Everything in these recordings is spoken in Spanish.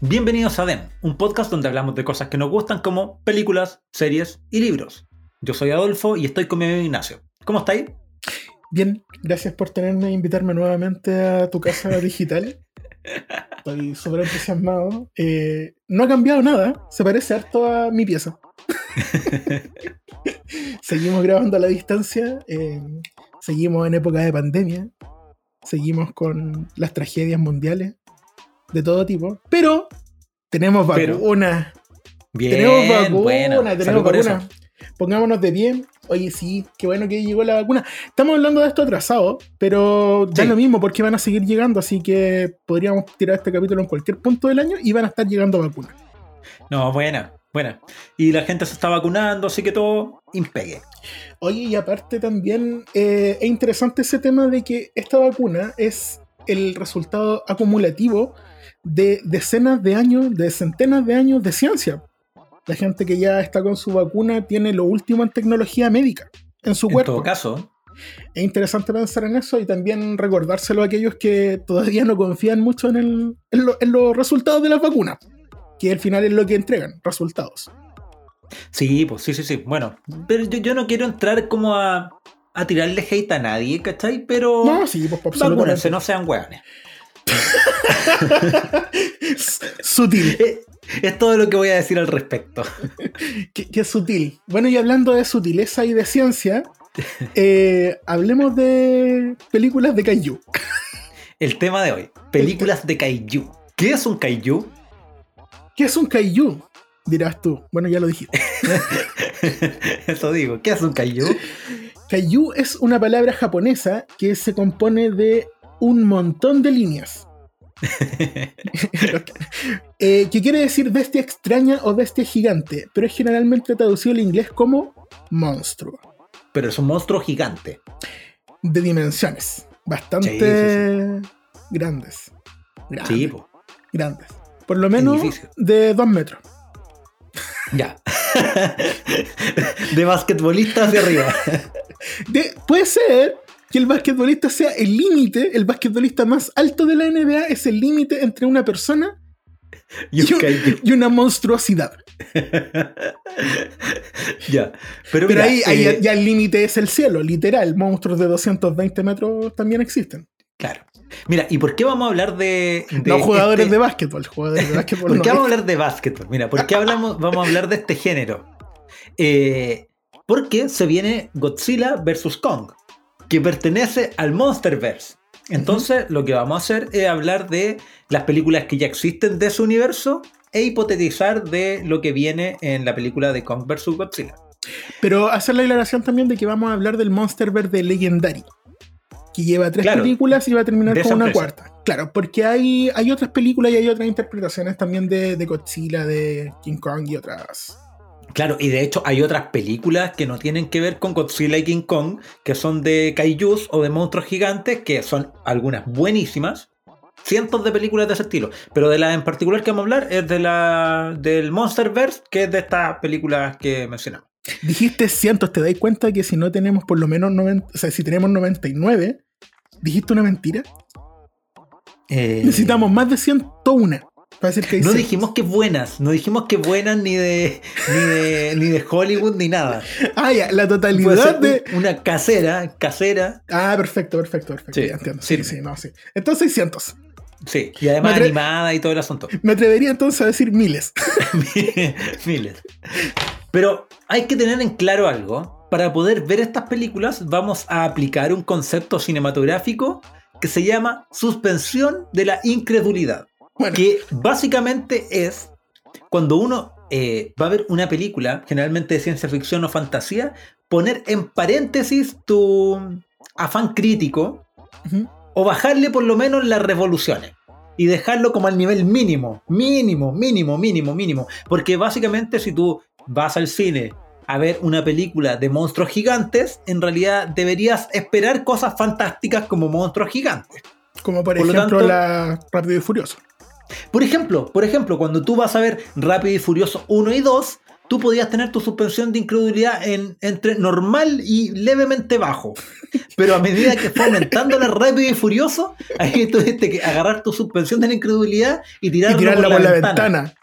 Bienvenidos a DEM, un podcast donde hablamos de cosas que nos gustan como películas, series y libros. Yo soy Adolfo y estoy con mi amigo Ignacio. ¿Cómo estáis? Bien, gracias por tenerme e invitarme nuevamente a tu casa digital. Estoy súper entusiasmado. Eh, no ha cambiado nada, se parece harto a mi pieza. seguimos grabando a la distancia, eh, seguimos en época de pandemia, seguimos con las tragedias mundiales de todo tipo, pero tenemos vacuna. Bien, tenemos vacuna, buena. tenemos Salud por vacuna. eso. Pongámonos de pie. Oye, sí, qué bueno que llegó la vacuna. Estamos hablando de esto atrasado, pero da Sí. lo mismo porque van a seguir llegando, así que podríamos tirar este capítulo en cualquier punto del año y van a estar llegando vacunas. No, buena, buena. Y la gente se está vacunando, así que todo impegue. Oye, y aparte también eh, es interesante ese tema de que esta vacuna es el resultado acumulativo de decenas de años, de centenas de años de ciencia. La gente que ya está con su vacuna tiene lo último en tecnología médica en su En cuerpo. todo caso, Es interesante pensar en eso y también recordárselo a aquellos que todavía no confían mucho en, el- en lo- en los resultados de las vacunas, que al final es lo que entregan, resultados. sí, pues sí, sí, sí. Bueno, pero yo, yo no quiero entrar como a, a tirarle hate a nadie, ¿cachai? Pero No, sí, pues vacúnense, no sean hueones. Sutil. Es todo lo que voy a decir al respecto. Qué, qué sutil. Bueno, y hablando de sutileza y de ciencia, eh, hablemos de películas de Kaiju. El tema de hoy, películas de Kaiju. ¿Qué es un Kaiju? ¿Qué es un Kaiju? Dirás tú. Bueno, ya lo dijiste. Eso digo, ¿qué es un Kaiju? Kaiju es una palabra japonesa que se compone de un montón de líneas. Eh, que quiere decir bestia extraña o bestia gigante, pero es generalmente traducido al inglés como monstruo. Pero es un monstruo gigante. De dimensiones. Bastante Sí, grandes. Grandes. Grandes. Por lo menos de dos metros. Ya. De basquetbolista hacia arriba. De- puede ser que el basquetbolista sea el límite, el basquetbolista más alto de la NBA es el límite entre una persona Y un Kaiju. y una monstruosidad. Ya. Pero, Pero mira, ahí, ahí eh, ya el límite es el cielo, literal. Monstruos de 220 metros también existen. Claro. Mira, ¿y por qué vamos a hablar de. de no jugadores este- de básquetbol, jugadores de básquetbol. ¿Por no. qué vamos a hablar de básquetbol? Mira, ¿por qué hablamos, vamos a hablar de este género? Eh, porque se viene Godzilla vs. Kong, que pertenece al Monsterverse. Entonces, lo que vamos a hacer es hablar de las películas que ya existen de ese universo e hipotetizar de lo que viene en la película de Kong vs. Godzilla. Pero hacer la aclaración también de que vamos a hablar del Monsterverse de Legendary. Que lleva tres Claro, películas y va a terminar con una empresa. cuarta. Claro, porque hay, hay otras películas y hay otras interpretaciones también de, de Godzilla, de King Kong y otras. Claro, y de hecho hay otras películas que no tienen que ver con Godzilla y King Kong, que son de kaijus o de monstruos gigantes, que son algunas buenísimas. Cientos de películas de ese estilo. Pero de la en particular que vamos a hablar es de la del Monsterverse, que es de estas películas que mencionamos. Dijiste cientos, ¿te dais cuenta que si no tenemos por lo menos 90, o sea, si tenemos 99, dijiste una mentira? Eh, Necesitamos más de 101 para decir que No 100. dijimos que buenas, no dijimos que buenas ni de, ni de, ni de Hollywood ni nada. Ah, ya, la totalidad de. un- una casera, casera, Ah, perfecto, perfecto, perfecto. Sí, ya entiendo. sí. Sí, no, sí. Entonces 600. sí, y además atre- animada y todo el asunto. Me atrevería entonces a decir miles. Miles. Pero hay que tener en claro algo. Para poder ver estas películas vamos a aplicar un concepto cinematográfico que se llama suspensión de la incredulidad. Bueno, Que básicamente es cuando uno eh, va a ver una película, generalmente de ciencia ficción o fantasía, poner en paréntesis tu afán crítico o bajarle por lo menos las revoluciones y dejarlo como al nivel mínimo, mínimo, mínimo, mínimo, mínimo. Porque básicamente si tú vas al cine a ver una película de monstruos gigantes, en realidad deberías esperar cosas fantásticas como monstruos gigantes. como por, por lo ejemplo tanto- la Rápido y Furioso. Por ejemplo, por ejemplo, cuando tú vas a ver Rápido y Furioso 1 y 2, tú podías tener tu suspensión de incredulidad en, entre normal y levemente bajo. Pero a medida que fue aumentando la rápido y furioso, ahí tuviste que agarrar tu suspensión de la incredulidad y tirarla, por, la, ventana.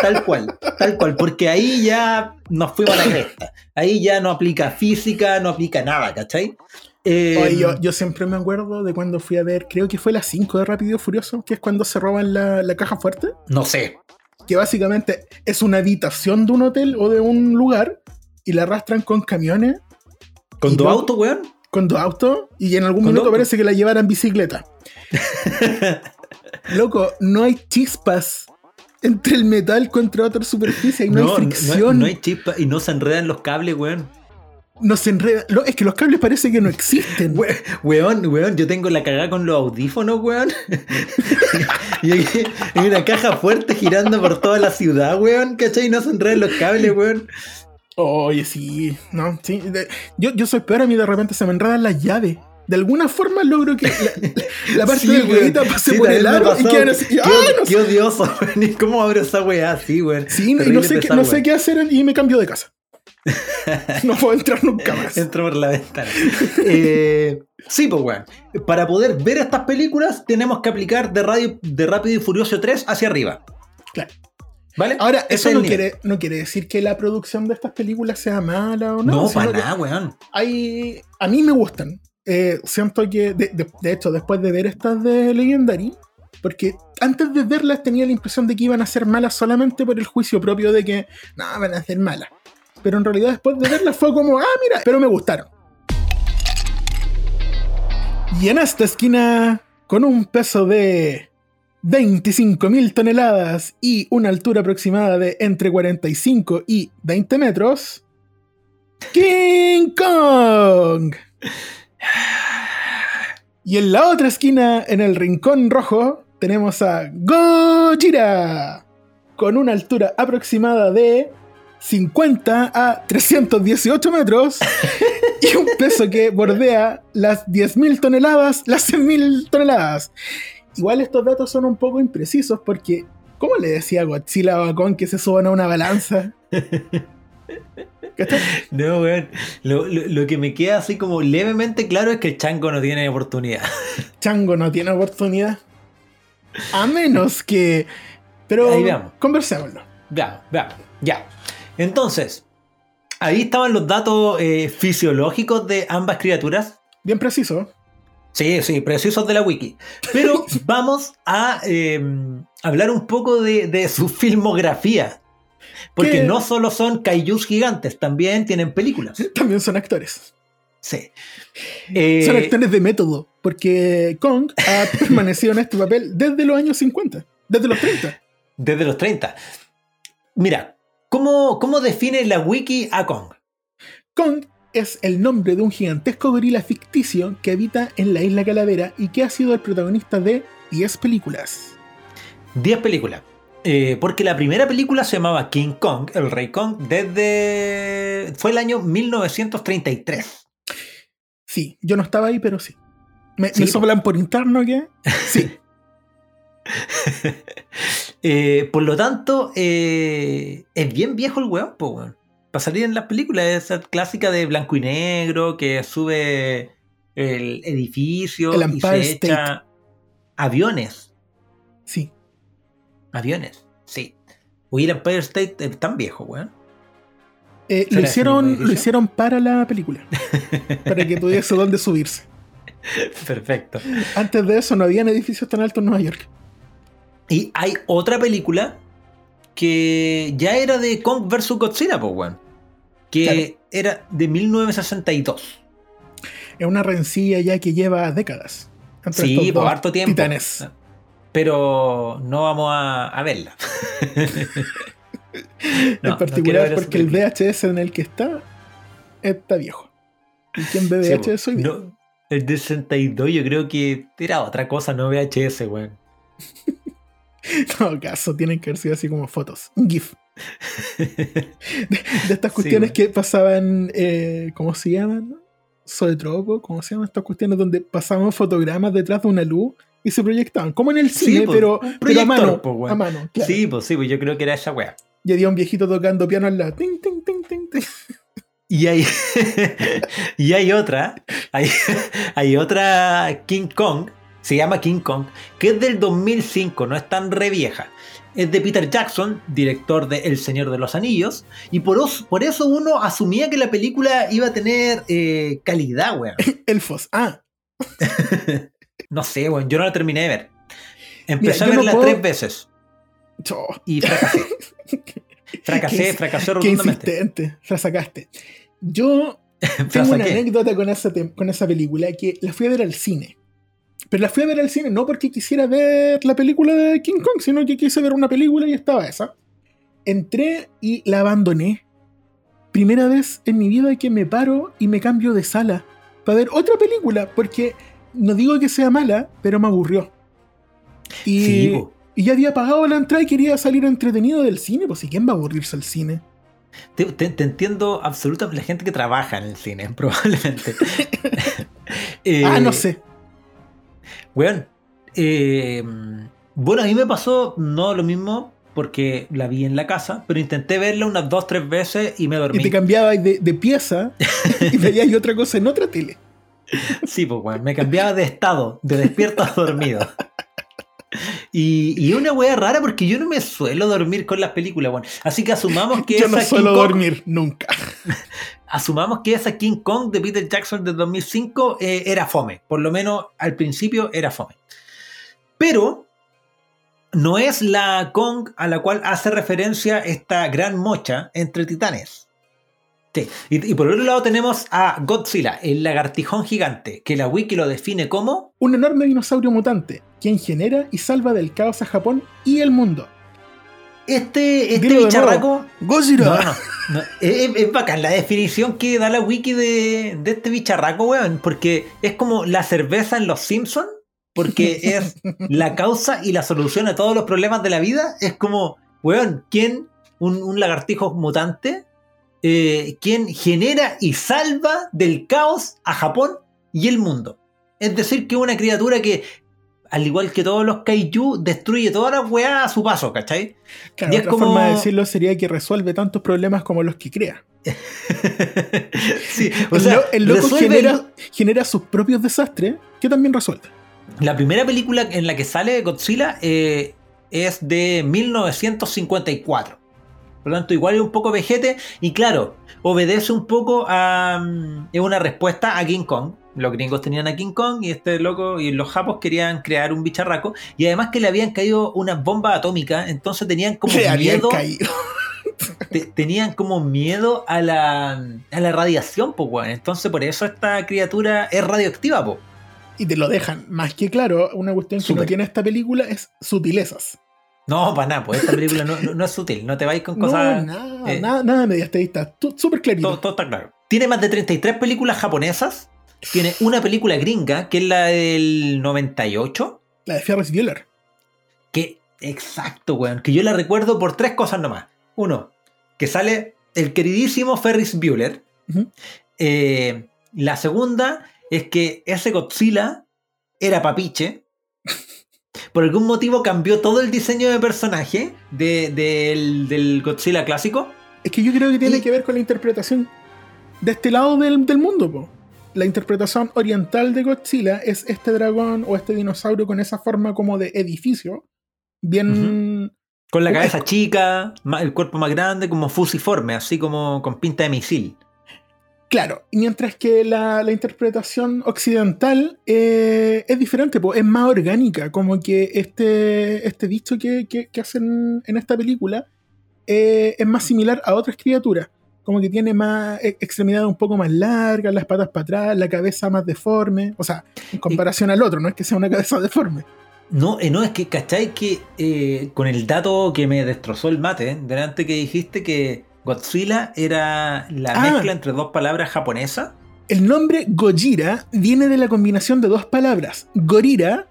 Tal cual, tal cual, porque ahí ya nos fuimos a la cresta. Ahí ya no aplica física, no aplica nada, ¿cachai? Eh, yo, siempre me acuerdo de cuando fui a ver, creo que fue la 5 de Rápido y Furioso, que es cuando se roban la, la caja fuerte. No sé, que básicamente es una habitación de un hotel o de un lugar y la arrastran con camiones. ¿Con dos autos, weón? Con dos autos y en algún minuto parece que la llevaran bicicleta. Loco, no hay chispas entre el metal contra otra superficie y no, hay fricción. No, hay chispas y no se enredan los cables, weón no se enreda. Es que los cables parece que no existen. weón, weón, yo tengo la cagada con los audífonos, weón. y hay, una caja fuerte girando por toda la ciudad, weón, ¿cachai? Y no se enredan los cables, weón. Oye, sí, no, sí. yo, yo soy peor, a mí de repente se me enredan las llaves. De alguna forma logro que la, parte de ruedita pase por el aro y quedan así. Qué, ¡Ah, no qué odioso, weón. ¿Cómo abro esa weá así, weón? Sí, y no sé, qué, no sé qué hacer y me cambio de casa. no puedo entrar nunca más. Entro por la ventana. Eh, sí, pues, weón. Para poder ver estas películas, tenemos que aplicar de, radio, de Rápido y Furioso 3 hacia arriba. Claro. ¿Vale? Ahora, eso no quiere, no quiere decir que la producción de estas películas sea mala o no. No, para nada, weón. Hay, a mí me gustan. Eh, siento que, de, de, hecho, después de ver estas de Legendary, porque antes de verlas tenía la impresión de que iban a ser malas solamente por el juicio propio de que, no, van a ser malas pero en realidad después de verla fue como, ah, mira, pero me gustaron. Y en esta esquina, con un peso de 25.000 toneladas y una altura aproximada de entre 45 y 20 metros, King Kong. Y en la otra esquina, en el rincón rojo, tenemos a Gojira, con una altura aproximada de 50 a 318 metros y un peso que bordea las 10.000 toneladas, las 100.000 toneladas. Igual estos datos son un poco imprecisos porque, ¿cómo le decía Godzilla a Bacon que se suban a una balanza? No, weón. Lo, lo, que me queda así como levemente claro es que Chango no tiene oportunidad. Chango no tiene oportunidad. A menos que. Pero. Ahí veamos. Conversémoslo. Veamos, veamos. Ya. Entonces, ahí estaban los datos eh, fisiológicos de ambas criaturas. Bien preciso. Sí, sí, precisos de la wiki. Pero vamos a em, hablar un poco de, su filmografía. Porque no solo son kaijus gigantes, también tienen películas. También son actores. Sí. son eh, actores de método, porque Kong ha permanecido en este papel desde los años 50, desde los 30. Desde los 30. Mira, ¿Cómo, define la wiki a Kong? Kong es el nombre de un gigantesco gorila ficticio que habita en la isla Calavera y que ha sido el protagonista de 10 películas. 10 películas. Eh, porque la primera película se llamaba King Kong, el Rey Kong, desde. fue el año 1933. Sí, yo no estaba ahí, pero sí. ¿Me, ¿me soplan por interno que? Sí. Eh, por lo tanto, eh, es bien viejo el weón, Para salir en las películas, esa clásica de blanco y negro que sube el edificio y se echa aviones. Sí. Aviones, sí. Uy, el Empire State es tan viejo, weón. Eh, lo, hicieron, lo hicieron para la película. para que tuviese dónde subirse. Perfecto. Antes de eso no habían edificios tan altos en Nueva York. Y hay otra película que ya era de Kong vs. Godzilla, pues, weón. Que era de 1962. Es una rencilla ya que lleva décadas. Sí, por harto tiempo. Titanes. Pero no vamos a, verla. en particular porque el VHS en el que está está viejo. ¿Y quién ve VHS hoy no, El de 62 yo creo que era otra cosa, no VHS, weón. Todo caso, tienen que haber sido así como fotos. Un GIF. de, estas cuestiones que pasaban, eh, ¿cómo se llaman? Soletropo, ¿cómo se llaman estas cuestiones donde pasaban fotogramas detrás de una luz y se proyectaban? Como en el cine, pero, a mano. Sí, pues sí, pues yo creo que era esa weá. Y había un viejito tocando piano al lado. Ting, ting, ting, ting, ting. Y hay, y hay otra, hay, hay otra King Kong, se llama King Kong, que es del 2005, no es tan re vieja. Es de Peter Jackson, director de El Señor de los Anillos, y por, os- por eso uno asumía que la película iba a tener eh, calidad, weón. Elfos. Ah, No sé, weón, yo no la terminé de ver. Empecé Mira, a no verla puedo- tres veces y fracasé. Fracasé, Qué- fracasé qué insistente. La sacaste. Yo tengo una anécdota con esa, con esa película que la fui a ver al cine. Pero la fui a ver al cine no porque quisiera ver la película de King Kong, sino que quise ver una película y estaba esa. Entré y la abandoné. Primera vez en mi vida que me paro y me cambio de sala para ver otra película, porque no digo que sea mala, pero me aburrió. Y, Sí, po. y ya había pagado la entrada y quería salir entretenido del cine, pues ¿y quién va a aburrirse al cine? Te, te- te entiendo absolutamente. La gente que trabaja en el cine, probablemente. Eh, ah, no sé. Weón. eh, bueno, a mí me pasó no lo mismo porque la vi en la casa, pero intenté verla unas dos, tres veces y me Y dormí. te cambiabas de, de pieza y veías otra cosa en otra tele. Sí, pues, weón. Me cambiaba de estado, de despierto a dormido. Y, y una wea rara porque yo no me suelo dormir con las películas, weón. Así que asumamos que Yo esa no King suelo Kong- dormir nunca. asumamos que esa King Kong de Peter Jackson de 2005 eh, era fome. Por lo menos al principio era fome. Pero no es la Kong a la cual hace referencia esta gran mocha entre titanes. Sí. Y, y por otro lado tenemos a Godzilla, el lagartijón gigante, que la wiki lo define como Un enorme dinosaurio mutante, quien genera y salva del caos a Japón y el mundo. Este, este Dilo bicharraco. Gojira. No, no, no. Es, es bacán la definición que da la wiki de, de este bicharraco, weón. Porque es como la cerveza en los Simpsons. Porque es la causa y la solución a todos los problemas de la vida. Es como, weón, ¿quién? Un, un lagartijo mutante. eh, quien genera y salva del caos a Japón y el mundo. Es decir, que una criatura que, al igual que todos los kaiju, destruye todas las weas a su paso, ¿cachai? Claro, y es otra como- forma de decirlo sería que resuelve tantos problemas como los que crea. sí, o el, sea, lo- el loco genera sus propios desastres que también resuelve. La primera película en la que sale Godzilla eh, es de 1954. Por lo tanto, igual es un poco vejete. Y claro, obedece un poco a. mm, Es una respuesta a King Kong. Los gringos tenían a King Kong y este loco y los japos querían crear un bicharraco. Y además que le habían caído unas bombas atómicas. Entonces tenían como Le miedo. caído. te- tenían como miedo a la, a la radiación, pues, weón. Entonces por eso esta criatura es radioactiva, pues. Y te lo dejan más que claro. Una cuestión que no tiene esta película es sutilezas. No, para nada, pues esta película no, no- no es sutil, no te vais con No, cosas. nada, eh, nada, nada medias Súper clarito. todo, todo está claro. Tiene más de 33 películas japonesas. Tiene una película gringa, que es la del 98. La de Ferris Bueller. Que, exacto, weón. Que yo la recuerdo por tres cosas nomás. Uno, que sale el queridísimo Ferris Bueller. Eh, la segunda es que ese Godzilla era papiche. Por algún motivo cambió todo el diseño de personaje de- del, del Godzilla clásico. Es que yo creo que tiene Y- que ver con la interpretación de este lado del, del mundo, po. La interpretación oriental de Godzilla es este dragón o este dinosaurio con esa forma como de edificio. Bien. Con la cabeza chica, el cuerpo más grande, como fusiforme, así como con pinta de misil. Claro. Mientras que la, la interpretación occidental eh, es diferente, po. es más orgánica. Como que este, este bicho que, que- que hacen en esta película eh, es más similar a otras criaturas. Como que tiene más e- extremidades un poco más largas, las patas para atrás, la cabeza más deforme. O sea, en comparación al otro, no es que sea una cabeza deforme. No, eh, no, es que, ¿cachai? Que eh, con el dato que me destrozó el mate, ¿eh? delante que dijiste que Godzilla era la Ah. mezcla entre dos palabras japonesas. El nombre Gojira viene de la combinación de dos palabras: Gorira,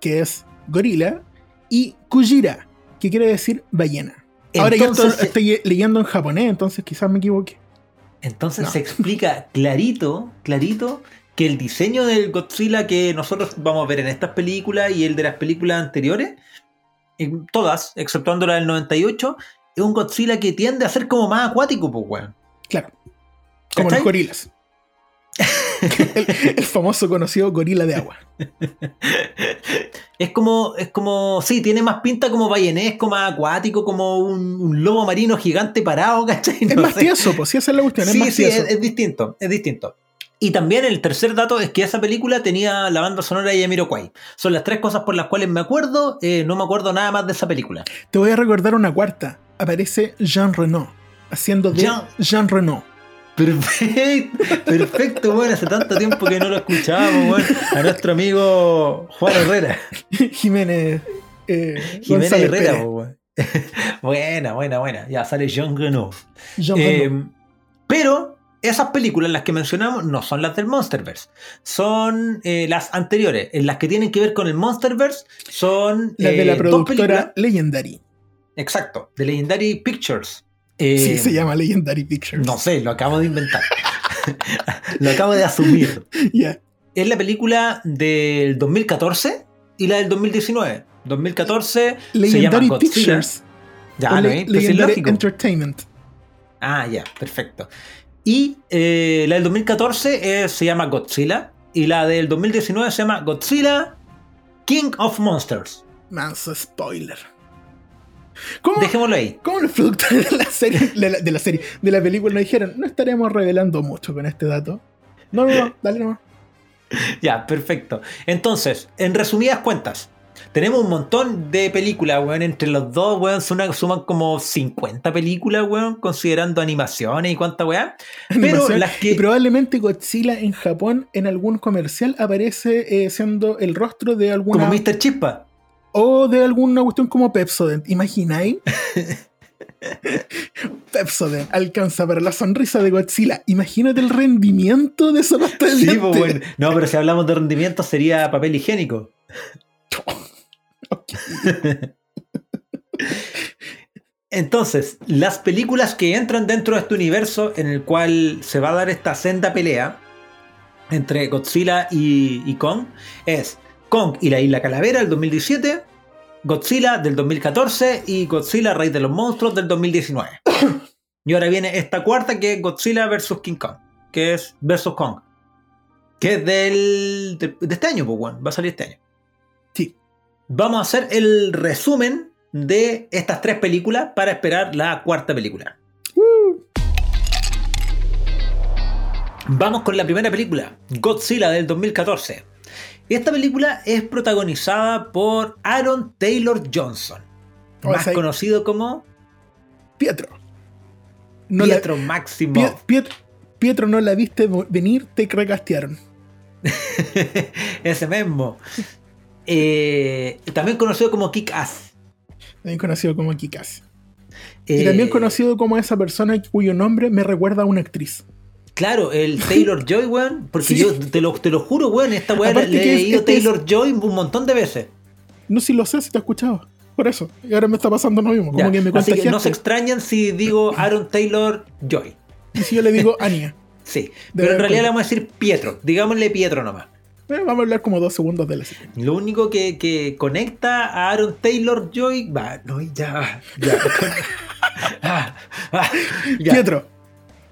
que es gorila, y Kujira, que quiere decir ballena. Ahora yo Entonces, estoy leyendo en japonés, entonces quizás me equivoqué. Entonces No. se explica clarito, clarito, que el diseño del Godzilla que nosotros vamos a ver en estas películas y el de las películas anteriores, en todas, exceptuando la del 98, es un Godzilla que tiende a ser como más acuático, pues, weón. Claro. Como ¿Cachai? los gorilas. el, el famoso conocido gorila de agua. Es como, es como, sí, tiene más pinta como ballenesco, más acuático, como un, un lobo marino gigante parado, ¿cachai? Es No más sé. tieso, pues si esa es la cuestión, es Sí, más sí, tieso. es, es distinto, es distinto. Y también el tercer dato es que esa película tenía la banda sonora de Yamiroquai. Son las tres cosas por las cuales me acuerdo, eh, no me acuerdo nada más de esa película. Te voy a recordar una cuarta. Aparece Jean Reno haciendo de Jean- Jean, Reno. Perfecto, perfecto, bueno, hace tanto tiempo que no lo escuchábamos, bueno, a nuestro amigo Juan Herrera. Jiménez. Eh, Jiménez González Herrera, weón. buena, buena, buena. Ya sale Reno. Jean Eh, pero esas películas, las que mencionamos, no son las del Monsterverse. Son eh, las anteriores. En las que tienen que ver con el Monsterverse son. La de eh, la dos productora Legendary. Exacto, de Legendary Pictures. Eh, sí, se llama Legendary Pictures. No sé, lo acabo de inventar. lo acabo de asumir. Ya. Es la película del 2014 y la del 2019. 2014 se llama Legendary Godzilla. Pictures. Ya, ¿no? ¿eh? Pues Legendary lógico. Entertainment. Ah, ya, perfecto. Y eh, la del 2014 es- se llama Godzilla. Y la del 2019 se llama Godzilla King of Monsters. Manso spoiler. ¿Cómo, Dejémoslo ahí. cómo los productores de la serie, de la, de la serie, de la película nos dijeron, no estaremos revelando mucho con este dato? No, no, no, dale nomás. Ya, perfecto. Entonces, en resumidas cuentas, tenemos un montón de películas, weón. Entre los dos, weón, suman, suman como 50 películas, weón, considerando animaciones y cuánta weá. Pero las Y que. probablemente Godzilla en Japón en algún comercial aparece eh, siendo el rostro de alguna Como Mr. Chispa. O de alguna cuestión como Pepsodent. ¿Imagináis? Pepsodent alcanza para la sonrisa de Godzilla. Imagínate el rendimiento de esa pasta de Sí, pues, bueno. No, pero si hablamos de rendimiento sería papel higiénico. Entonces, las películas que entran dentro de este universo en el cual se va a dar esta senda pelea entre Godzilla y, y Kong es Kong y la Isla Calavera del 2017, Godzilla del 2014 y Godzilla Rey de los Monstruos del 2019. y ahora viene esta cuarta que es Godzilla vs King Kong, que es versus Kong, que es del, de, de este año, pues, bueno, va a salir este año. Sí. Vamos a hacer el resumen de estas tres películas para esperar la cuarta película. Uh, Vamos con la primera película, Godzilla del 2014. Esta película es protagonizada por Aaron Taylor Johnson, más conocido como Pietro. No la- Pietro Máximo. Pie- Piet- Pietro no la viste venir, te recastearon. Ese mismo. Eh, también conocido como Kick Ass. También conocido como Kikas. Eh, Y también conocido como esa persona cuyo nombre me recuerda a una actriz. Claro, el Taylor Joy, weón. Porque Sí. yo te lo, te lo juro, weón. Esta weón le he leído este es- Taylor Joy un montón de veces. No si lo sé, si te he escuchado. Por eso. Y ahora me está pasando lo mismo. Como que me Así que no se extrañan si digo Aaron Taylor Joy. Y si yo le digo Ania. Sí, pero en realidad le vamos a decir Pietro. Digámosle Pietro nomás. Eh, vamos a hablar como dos segundos de la serie. Lo único que, que conecta a Aaron Taylor Joy. Va, no, ya, ya. Ah, ah, ya. Pietro.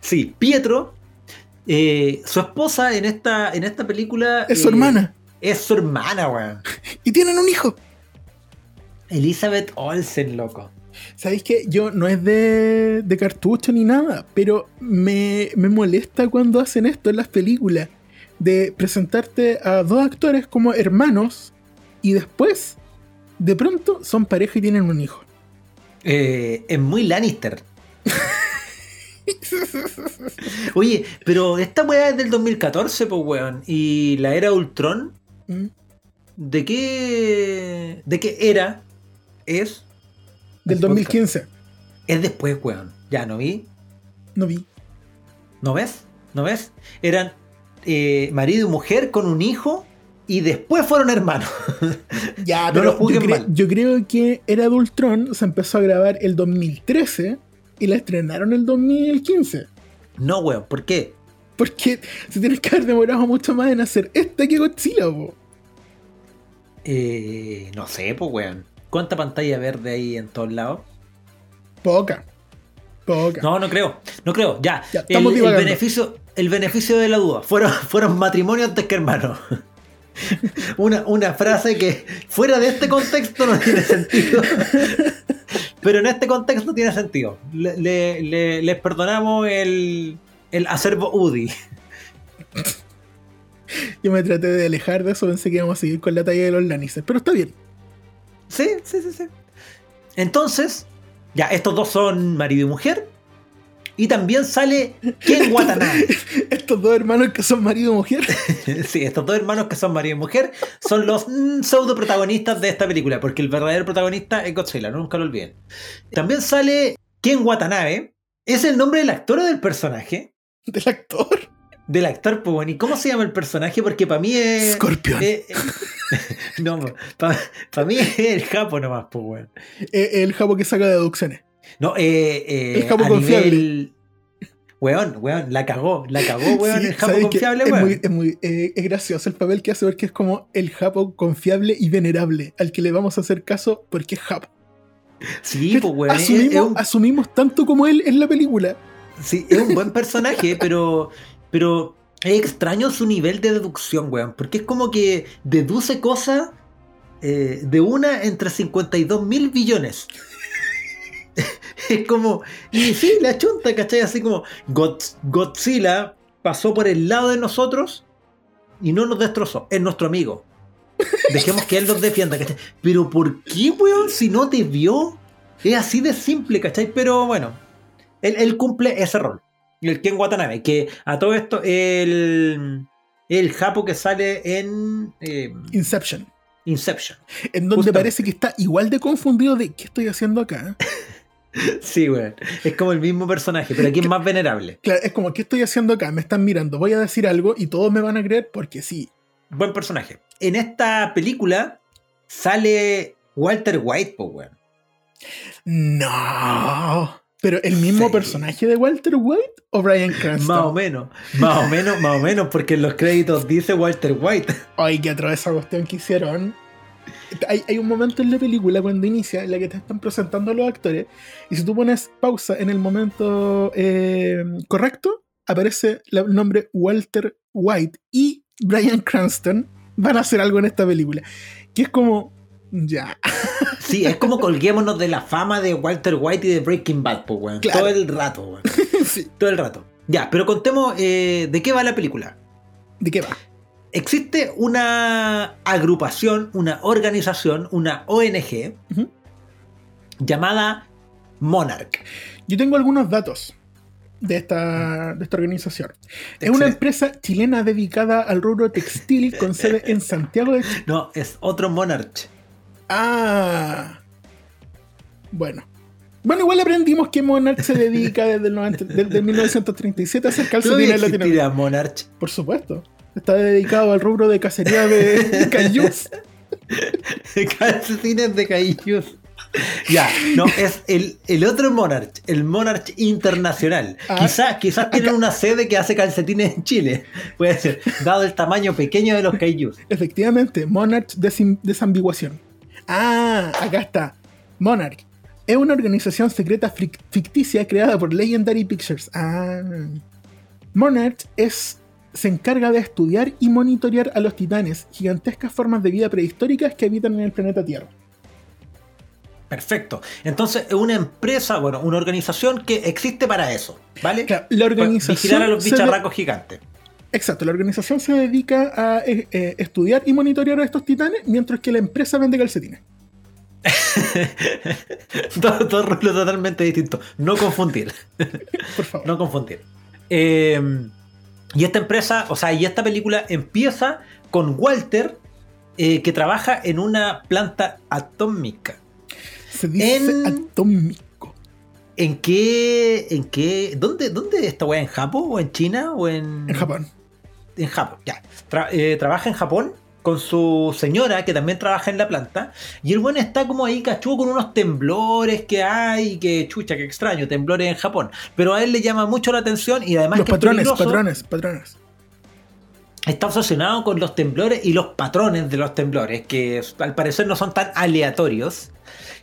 Sí, Pietro. Eh, su esposa en esta, en esta película. Es su eh, hermana. Es su hermana, weón. Y tienen un hijo. Elizabeth Olsen, loco. ¿Sabéis que yo no es de, de cartucho ni nada? Pero me, me molesta cuando hacen esto en las películas. De presentarte a dos actores como hermanos y después, de pronto, son pareja y tienen un hijo. Eh, es muy Lannister. Oye, pero esta weá es del 2014, pues weón. Y la era Ultron, ¿Mm? ¿de qué. ¿De qué era? Es. Del El 2015. Es después, weón. Ya, ¿no vi? No vi. ¿No ves? ¿No ves? Eran eh, marido y mujer con un hijo y después fueron hermanos. Ya, No pero lo yo, cre- mal. yo creo que Era de Ultron se empezó a grabar el 2013 y la estrenaron el 2015. no, weón, ¿por qué? Porque se tiene que haber demorado mucho más en hacer esta que Godzilla, po. Eh, no sé, pues weón. ¿Cuánta pantalla verde hay en todos lados? Poca. Poca. No, no creo. No creo. Ya. Ya, el, estamos el beneficio, el beneficio de la duda. Fueron, fueron matrimonio antes que hermanos. Una, una frase que fuera de este contexto no tiene sentido. Pero en este contexto tiene sentido. Le- le- le- les perdonamos el, el acervo UDI. Yo me traté de alejar de eso, pensé que íbamos a seguir con la talla de los Lannister. Pero está bien. Sí, sí, sí, sí. Entonces, ya, estos dos son marido y mujer. Y también sale Ken Watanabe. Estos dos hermanos que son marido y mujer. Sí, estos dos hermanos que son marido y mujer son los mm, pseudo protagonistas de esta película, porque el verdadero protagonista es Godzilla, nunca lo olviden. También sale Ken Watanabe, es el nombre del actor o del personaje. Del actor. Del actor, pues ¿y cómo se llama el personaje? Porque para mí es. Scorpion. eh, eh, no, para mí es el Japo nomás, pues bueno. Eh, el jabo que saca deducciones. No, eh, eh, El Japo a confiable. nivel- Weón, weón, la cagó, la cagó, weón, Sí, el Japo confiable, es weón. muy, es, muy, eh, es gracioso el papel que hace porque es como el Japo confiable y venerable al que le vamos a hacer caso porque es Japo. Sí, pues weón, es- es un- asumimos tanto como él en la película. Sí, es un buen personaje, pero, pero es extraño su nivel de deducción, weón. Porque es como que deduce cosas eh, de una entre 52 mil billones. es como. Y sí, la chunta, ¿cachai? Así como God- Godzilla pasó por el lado de nosotros y no nos destrozó. Es nuestro amigo. Dejemos que él nos defienda, ¿cachai? Pero ¿por qué, weón? Si no te vio. Es así de simple, ¿cachai? Pero bueno, él, él cumple ese rol. El Ken Watanabe, que a todo esto, el, el Japo que sale en eh, Inception. Inception. En donde Justamente. parece que está igual de confundido de qué estoy haciendo acá. Sí, weón. Es como el mismo personaje, pero aquí es más venerable. Claro, es como, ¿qué estoy haciendo acá? Me están mirando, voy a decir algo y todos me van a creer porque sí. Buen personaje. En esta película sale Walter White, po, weón. No. Pero el mismo Sí. personaje de Walter White o Brian Cranston. Más o menos, más o menos, más o menos, porque en los créditos dice Walter White. Ay, que atroz esa cuestión que hicieron. Hay, hay un momento en la película cuando inicia en la que te están presentando a los actores y si tú pones pausa en el momento eh, correcto, aparece el nombre Walter White y Brian Cranston van a hacer algo en esta película. Que es como, ya. Sí, es como colguémonos de la fama de Walter White y de Breaking Bad, weón. Claro. Todo el rato, weón. Sí. Todo el rato. Ya, pero contemos eh, de qué va la película. ¿De qué va? Existe una agrupación, una organización, una ONG llamada Monarch. Yo tengo algunos datos de esta, de esta organización. Es una empresa chilena dedicada al rubro textil con sede en Santiago de Chile. No, es otro Monarch. Ah. Bueno. Bueno, igual aprendimos que Monarch se dedica desde, el 90 desde 1937 a hacer ¿Todavía calcetines existirá Monarch? Por supuesto. Está dedicado al rubro de cacería de cayús. Calcetines de caillos. Ya, no, es el, el otro Monarch, el Monarch Internacional. Ah, quizás quizás tienen una sede que hace calcetines en Chile. Puede ser, dado el tamaño pequeño de los kaijus. Efectivamente, Monarch desambiguación. Ah, acá está. Monarch. Es una organización secreta ficticia creada por Legendary Pictures. Ah. Monarch es, se encarga de estudiar y monitorear a los titanes, gigantescas formas de vida prehistóricas que habitan en el planeta Tierra. Perfecto. Entonces, es una empresa, bueno, una organización que existe para eso, ¿vale? Claro, la Para organización Vigilar a los bicharracos gigantes. Exacto, la organización se dedica a eh, eh, estudiar y monitorear a estos titanes, mientras que la empresa vende calcetines. dos, dos totalmente distintos. No confundir. Por favor. No confundir. Eh, y esta empresa, o sea, y esta película empieza con Walter, eh, que trabaja en una planta atómica. Se dice en- atómico. ¿En qué? ¿En qué? ¿Dónde, dónde está weá? ¿En Japón? ¿O en China? ¿O en. En Japón. En Japón, ya. Tra- eh, trabaja en Japón con su señora, que también trabaja en la planta. Y el bueno está como ahí cachudo con unos temblores que hay, que chucha, que extraño, temblores en Japón. Pero a él le llama mucho la atención y además Los que patrones, patrones, patrones. está obsesionado con los temblores y los patrones de los temblores, que al parecer no son tan aleatorios.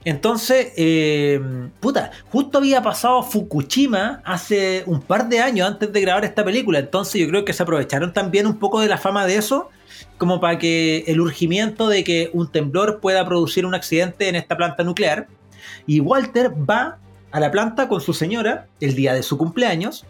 Entonces, eh, puta, justo había pasado Fukushima hace un par de años antes de grabar esta película. Entonces yo creo que se aprovecharon también un poco de la fama de eso, como para que el urgimiento de que un temblor pueda producir un accidente en esta planta nuclear. Y Walter va a la planta con su señora el día de su cumpleaños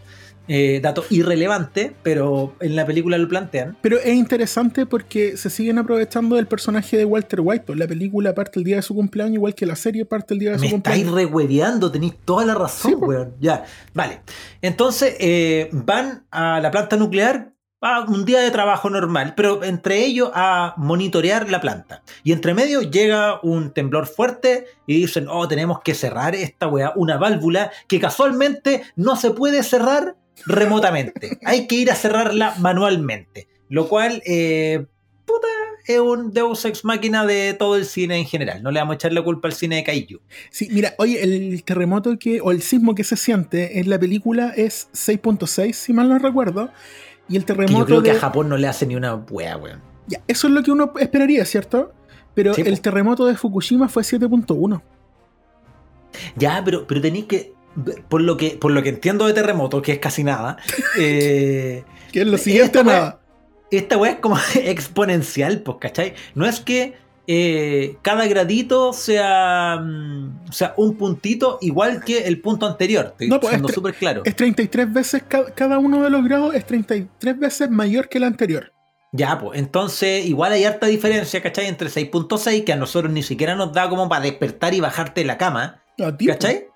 eh, dato irrelevante, pero en la película lo plantean. Pero es interesante porque se siguen aprovechando del personaje de Walter White. Pues la película parte el día de su cumpleaños, igual que la serie parte el día de su cumpleaños. Me estáis rehueveando, tenéis toda la razón, pues. weón. Ya, vale. Entonces eh, van a la planta nuclear a un día de trabajo normal, pero entre ellos a monitorear la planta. Y entre medio llega un temblor fuerte y dicen, oh, tenemos que cerrar esta weá, una válvula que casualmente no se puede cerrar remotamente. Hay que ir a cerrarla manualmente. Lo cual, eh, puta, es un Deus Ex Máquina de todo el cine en general. No le vamos a echar la culpa al cine de Kaiju. Sí, mira, oye, el terremoto que, o el sismo que se siente en la película es 6.6, si mal no recuerdo. Y el terremoto. yo creo que a Japón no le hace ni una wea, weón. Ya, eso es lo que uno esperaría, ¿cierto? Pero el terremoto de Fukushima fue 7.1. Ya, pero, pero tenéis que por lo que, por lo que entiendo de terremoto, que es casi nada. Eh, que es lo siguiente nada. esta weá es como exponencial, pues, ¿cachai? No es que eh, cada gradito sea, mm, sea un puntito igual que el punto anterior. Estoy no, pues siendo súper claro. Es 33 veces, cada uno de los grados es 33 veces mayor que el anterior. Ya, pues, entonces igual hay harta diferencia, ¿cachai? Entre 6.6, que a nosotros ni siquiera nos da como para despertar y bajarte de la cama. ¿Cachai?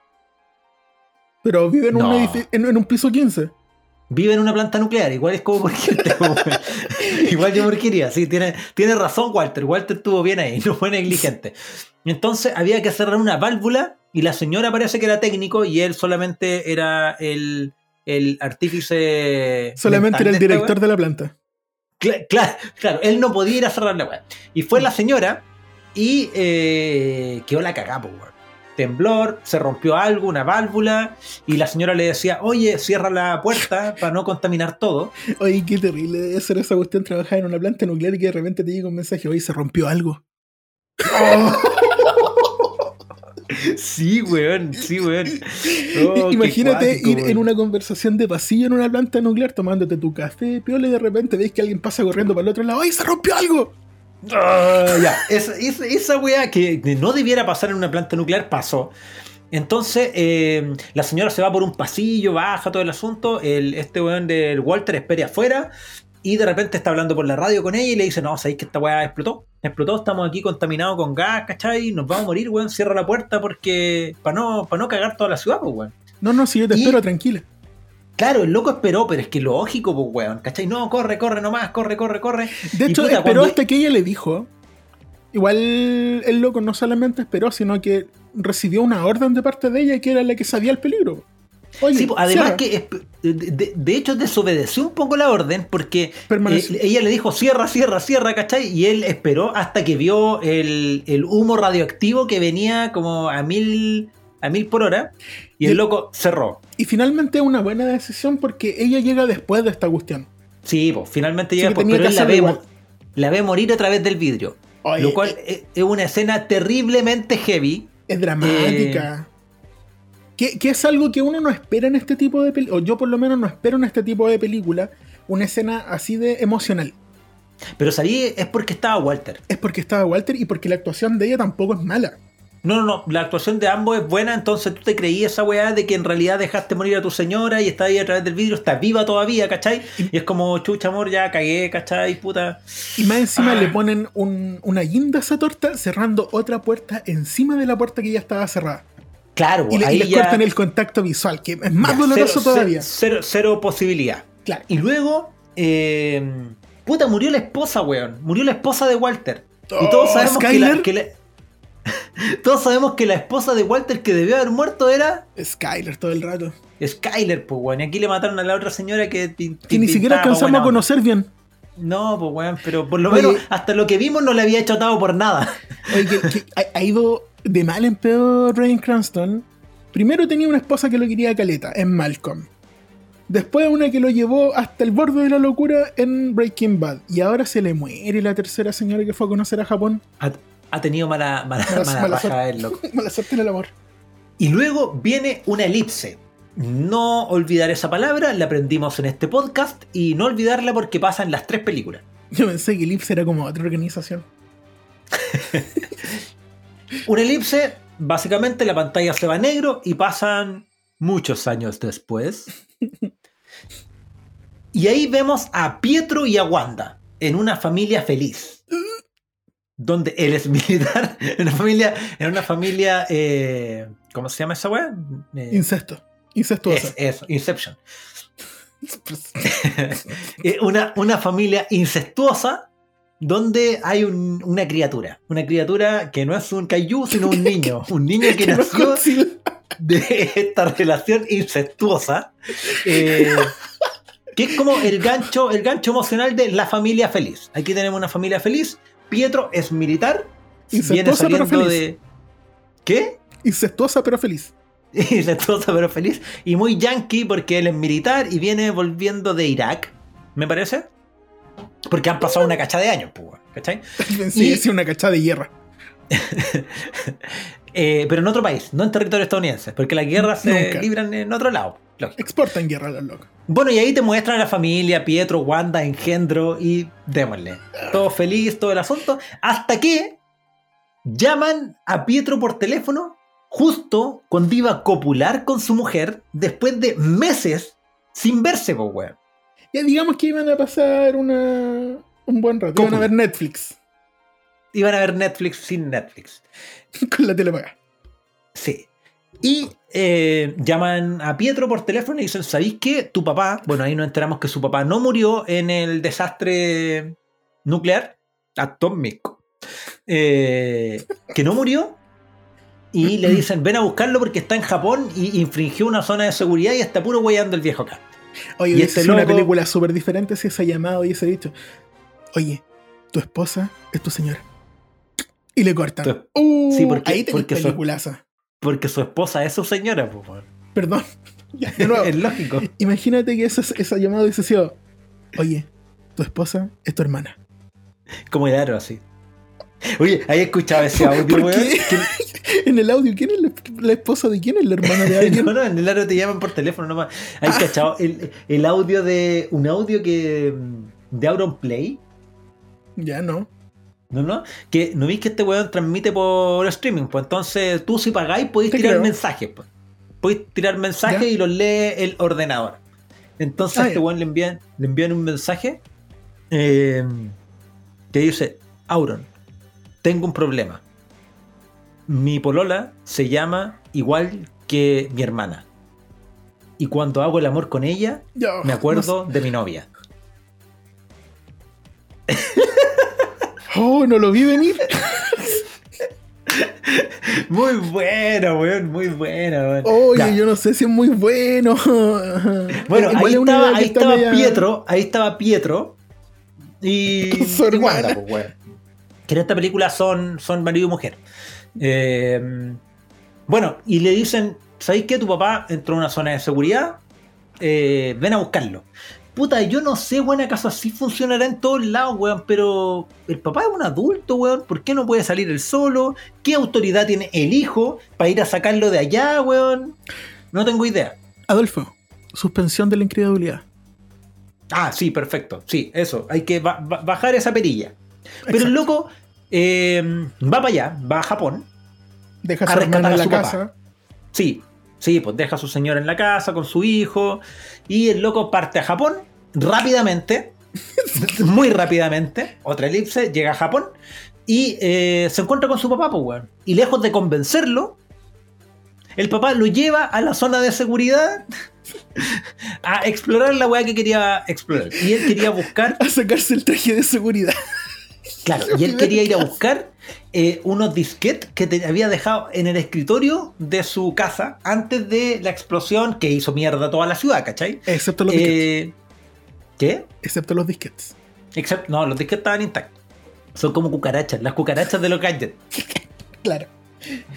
Pero vive en, un, en, un piso 15 vive en una planta nuclear, igual es como igual yo porquería, sí, tiene, tiene razón Walter, Walter estuvo bien ahí, no fue negligente. Entonces había que cerrar una válvula y la señora parece que era técnico y él solamente era el, el artífice. Solamente era el director de la planta. Claro, claro, él no podía ir a cerrar la válvula. Y fue la señora y eh, quedó la cagada, temblor, se rompió algo, una válvula, y la señora le decía, oye, cierra la puerta para no contaminar todo. Oye, qué terrible debe ser esa cuestión trabajar en una planta nuclear y que de repente te llega un mensaje, oye, se rompió algo. Sí, weón, sí, weón. Oh, Imagínate ir en una conversación de pasillo en una planta nuclear tomándote tu café, piola, y de repente ves que alguien pasa corriendo para el otro lado, ¡ay, se rompió algo! Ah, ya, esa, esa, weá que no debiera pasar en una planta nuclear pasó. Entonces, eh, la señora se va por un pasillo, baja todo el asunto. El, este weón del Walter espera afuera. Y de repente está hablando por la radio con ella y le dice: No, sabéis que esta weá explotó. Explotó, estamos aquí contaminados con gas, ¿cachai? Nos vamos a morir, weón. Cierra la puerta porque. Para no, para no cagar toda la ciudad, pues, weón. No, no, si yo te espero, tranquila. Claro, el loco esperó, pero es que lógico, pues, weón, ¿cachai? No, corre, corre nomás, corre, corre, corre. De hecho, esperó hasta que ella le dijo. Igual el loco no solamente esperó, sino que recibió una orden de parte de ella que era la que sabía el peligro. sí, pues, además que de, hecho desobedeció un poco la orden porque eh, ella le dijo cierra, cierra, cierra, ¿cachai? Y él esperó hasta que vio el, el humo radioactivo que venía como a mil a mil por hora y, el loco cerró. Y finalmente es una buena decisión porque ella llega después de esta cuestión. Sí, pues finalmente llega después, pero él la ve, la ve, morir a través del vidrio. lo cual eh, es una escena terriblemente heavy. Es dramática. Eh, que, es algo que uno no espera en este tipo de película, o yo por lo menos no espero en este tipo de película, una escena así de emocional. Pero salí es porque estaba Walter. Es porque estaba Walter y porque la actuación de ella tampoco es mala. No, no, no, la actuación de ambos es buena, entonces tú te creías esa weá de que en realidad dejaste morir a tu señora y está ahí a través del vidrio, está viva todavía, ¿cachai? Y es como, chucha amor, ya cagué, ¿cachai? Puta. Y más encima le ah. ponen una guinda a esa torta cerrando otra puerta encima de la puerta que ya estaba cerrada. Claro, y, ahí le, cortan el contacto visual, que es más doloroso todavía. Cero, cero, posibilidad. Claro. Y luego, eh, puta, murió la esposa, weón. Murió la esposa de Walter. y todos oh, sabemos que la Todos sabemos que la esposa de Walter que debió haber muerto era. Skyler todo el rato. Skyler, pues, weón. Y aquí le mataron a la otra señora que. Que ni siquiera alcanzamos a conocer bien. No, pues, weón, pero por lo menos hasta lo que vimos no le había hecho atado por nada. Oye, que, ha, ido de mal en peor Rain Cranston. Primero tenía una esposa que lo quería caleta, en Malcolm. Después una que lo llevó hasta el borde de la locura en Breaking Bad. Y ahora se le muere la tercera señora que fue a conocer a Japón. Ha tenido mala, mala, Mala- mala mala raja suerte. el loco. Mala suerte en el amor. Y luego viene una elipse. No olvidar esa palabra, la aprendimos en este podcast y no olvidarla porque pasa en las tres películas. Yo pensé que Lips era como otra organización. Una elipse, básicamente la pantalla se va a negro y pasan muchos años después. Y ahí vemos a Pietro y a Wanda en una familia feliz. Donde él es militar, en una familia, en una familia, eh, ¿cómo se llama esa weá? Eh, Incesto. Incestuosa. es, eso, Inception. Eh, una, una familia incestuosa donde hay un- una criatura. Una criatura que no es un kaiju, sino un niño. Un niño que nació de esta relación incestuosa. eh, que es como el gancho, el gancho emocional de la familia feliz. Aquí tenemos una familia feliz. Pietro es militar. Viene Incestuosa pero saliendo feliz. de. ¿Qué? Incestuosa pero feliz. incestuosa pero feliz. Y muy yankee porque él es militar y viene volviendo de Irak, me parece. Porque han pasado una cacha de años, pues, weón, ¿cachai? Sí, Y- es una cachada de hierra. Eh, pero en otro país, no en territorio estadounidense, porque las guerras se libran en otro lado. Lógico. Exportan guerra a los locos. Bueno, y ahí te muestran a la familia, Pietro, Wanda, Engendro y démosle. Todo feliz, todo el asunto. Hasta que llaman a Pietro por teléfono justo cuando iba a copular con su mujer después de meses sin verse, po, weón. Ya digamos que iban a pasar una, un buen rato. Iban a ver Netflix Iban a ver Netflix sin Netflix. con la telepaga. Sí. Y eh, llaman a Pietro por teléfono y dicen, ¿sabéis qué? Tu papá, bueno, ahí nos enteramos que su papá no murió en el desastre nuclear atómico. Eh, que no murió. Y le dicen, ven a buscarlo porque está en Japón y infringió una zona de seguridad y está puro weyando el viejo acá. Oye, Y este sido una película súper diferente si ese llamado y ese dicho. Oye, tu esposa es tu señora. Y le cortan. Uh, Sí, porque- ahí tenés porque peliculaza. Porque su esposa es su señora, po, weón. Perdón. Ya, de es lógico. Imagínate que esa, esa llamada hubiese sido: Oye, tu esposa es tu hermana. Como el aro, así. Oye, ¿hay escuchado ese audio, ¿Por weón? En el audio, ¿quién es la, la esposa de quién es la hermana de alguien? No, no, en el aro te llaman por teléfono nomás. ¿Hay cachado el, el audio de. Un audio que. de Auron Play? Ya no. ¿No, no? Que no veis que este weón transmite por streaming. Pues entonces tú si pagáis podéis Te tirar creo. mensajes. Pues. Podéis tirar mensajes Ya. y los lee el ordenador. Entonces Ah, a este ya. weón le envían, le envían un mensaje eh, que dice: Auron, tengo un problema. Mi polola se llama igual que mi hermana. Y cuando hago el amor con ella, me acuerdo de mi novia. Oh, no lo vi venir. Muy buena, weón, muy buena, weón. Oye, Ya. yo no sé si es muy bueno. Bueno, ahí estaba, ahí media- Pietro, ahí estaba Pietro y, su hermana. pues, weón. Que en esta película son, son marido y mujer. Eh, bueno, y le dicen, ¿sabéis qué? Tu papá entró a una zona de seguridad, eh, ven a buscarlo. Puta, yo no sé, weón, acaso así funcionará en todos lados, weón, pero el papá es un adulto, weón, ¿por qué no puede salir él solo? ¿Qué autoridad tiene el hijo para ir a sacarlo de allá, weón? No tengo idea. Adolfo, suspensión de la incredulidad. Ah, sí, perfecto. Sí, eso. Hay que ba- ba- bajar esa perilla. Pero el loco eh, va para allá, va a Japón. Deja a a a la su papá. casa. Sí, sí, pues deja a su señora en la casa con su hijo. Y el loco parte a Japón rápidamente. muy rápidamente. Otra elipse, llega a Japón. Y eh, se encuentra con su papá, pues, weón. Y lejos de convencerlo, el papá lo lleva a la zona de seguridad a explorar la weá que quería explorar. Y él quería buscar A sacarse el traje de seguridad. Claro, y él quería ir a buscar eh, unos disquetes que te había dejado en el escritorio de su casa antes de la explosión que hizo mierda toda la ciudad, ¿cachai? Excepto los disquetes. Eh, ¿Qué? Excepto los disquetes. Excepto, no, los disquetes estaban intactos. Son como cucarachas, las cucarachas de los gadgets. Claro.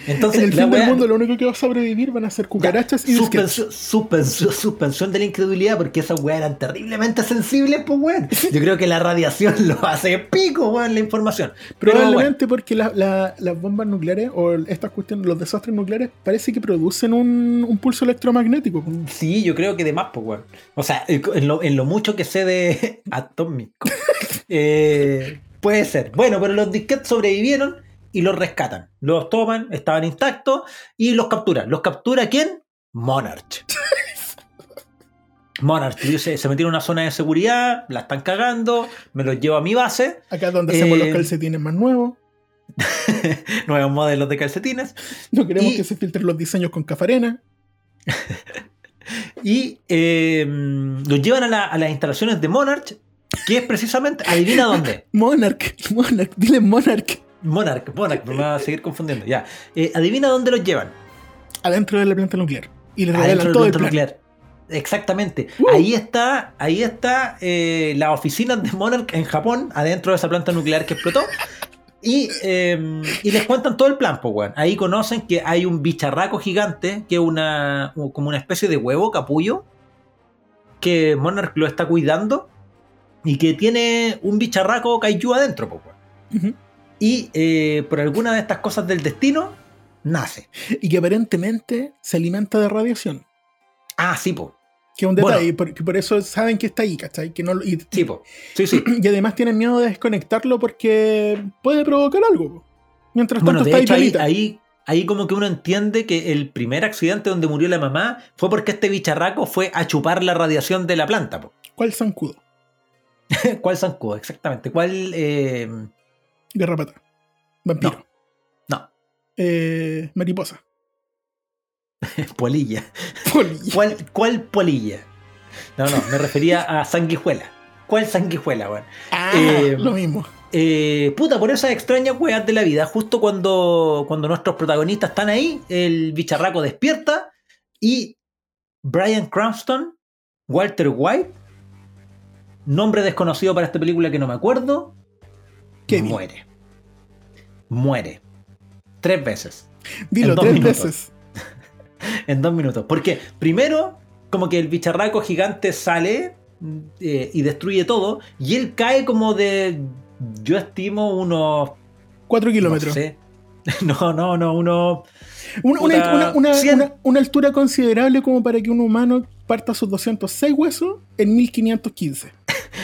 Entonces, en el fin del mundo lo único que va a sobrevivir van a ser cucarachas y disquetes. suspensión, suspensión, suspensión de la incredulidad porque esas weas eran terriblemente sensibles, pues weón. Yo creo que la radiación lo hace pico, weón, la información. Pero bueno, Probablemente porque la- la- las bombas nucleares o estas cuestiones, los desastres nucleares, parece que producen un, un pulso electromagnético. po. sí, yo creo que de más, pues weón. O sea, en lo, en lo mucho que sé de atómico. eh, puede ser. Bueno, pero los disquetes sobrevivieron y los rescatan. Los toman, estaban intactos y los capturan. ¿Los captura quién? Monarch. Monarch dice, se metieron en una zona de seguridad, la están cagando, me los llevo a mi base, Acá es donde hacemos Eh, los calcetines más nuevos. nuevos modelos de calcetines, No queremos y- que se filtren los diseños con cafarena. y eh, los llevan a, la- a las instalaciones de Monarch, que es precisamente, adivina dónde. Monarch, Monarch, dile Monarch. Monarch, Monarch, me va a seguir confundiendo, ya. Eh, adivina dónde los llevan. Adentro de la planta nuclear. Y le Adentro revelan del todo el planta plan. nuclear. Exactamente. Uh. Ahí está, ahí está eh, la oficina de Monarch en Japón, adentro de esa planta nuclear que explotó. Y, eh, y les cuentan todo el plan, pues, weón. Ahí conocen que hay un bicharraco gigante, que es una, como una especie de huevo capullo, que Monarch lo está cuidando y que tiene un bicharraco kaiju adentro, pues, weón. Y eh, por alguna de estas cosas del destino, nace. Y que aparentemente se alimenta de radiación. Ah, sí, po. Que es un Bueno. detalle, porque por eso saben que está ahí, ¿cachai? Que no, lo- y, Sí, po. Sí, sí. y además tienen miedo de desconectarlo porque puede provocar algo. po. Mientras Bueno, tanto de está ahí hecho, ahí, ahí, ahí como que uno entiende que el primer accidente donde murió la mamá fue porque este bicharraco fue a chupar la radiación de la planta. po. ¿Cuál zancudo? ¿Cuál zancudo? Exactamente. ¿Cuál? eh, Garrapata. Vampiro. no, Eh, mariposa. polilla. Polilla. ¿Cuál, ¿Cuál polilla? No, no, me refería a sanguijuela. ¿Cuál sanguijuela, weón? Ah, Eh, lo mismo. Eh, puta, por esas extrañas weas de la vida, justo cuando, cuando nuestros protagonistas están ahí, el bicharraco despierta y Brian Cranston, Walter White, nombre desconocido para esta película que no me acuerdo, Kevin. muere. Muere. Tres veces. Dilo en dos tres minutos. veces. En dos minutos. Porque primero, como que el bicharraco gigante sale eh, y destruye todo, y él cae como de, yo estimo, unos Cuatro kilómetros. No, sé. no, no, no, uno. Una, una- Puta, una- una- 100. una- una altura considerable como para que un humano parta sus 206 huesos en 1515.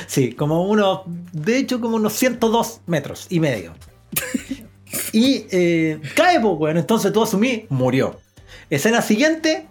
Sí, como uno. De hecho, como unos 102 metros y medio. y eh, cae, pues, bueno. Entonces tú asumí, murió. Escena siguiente,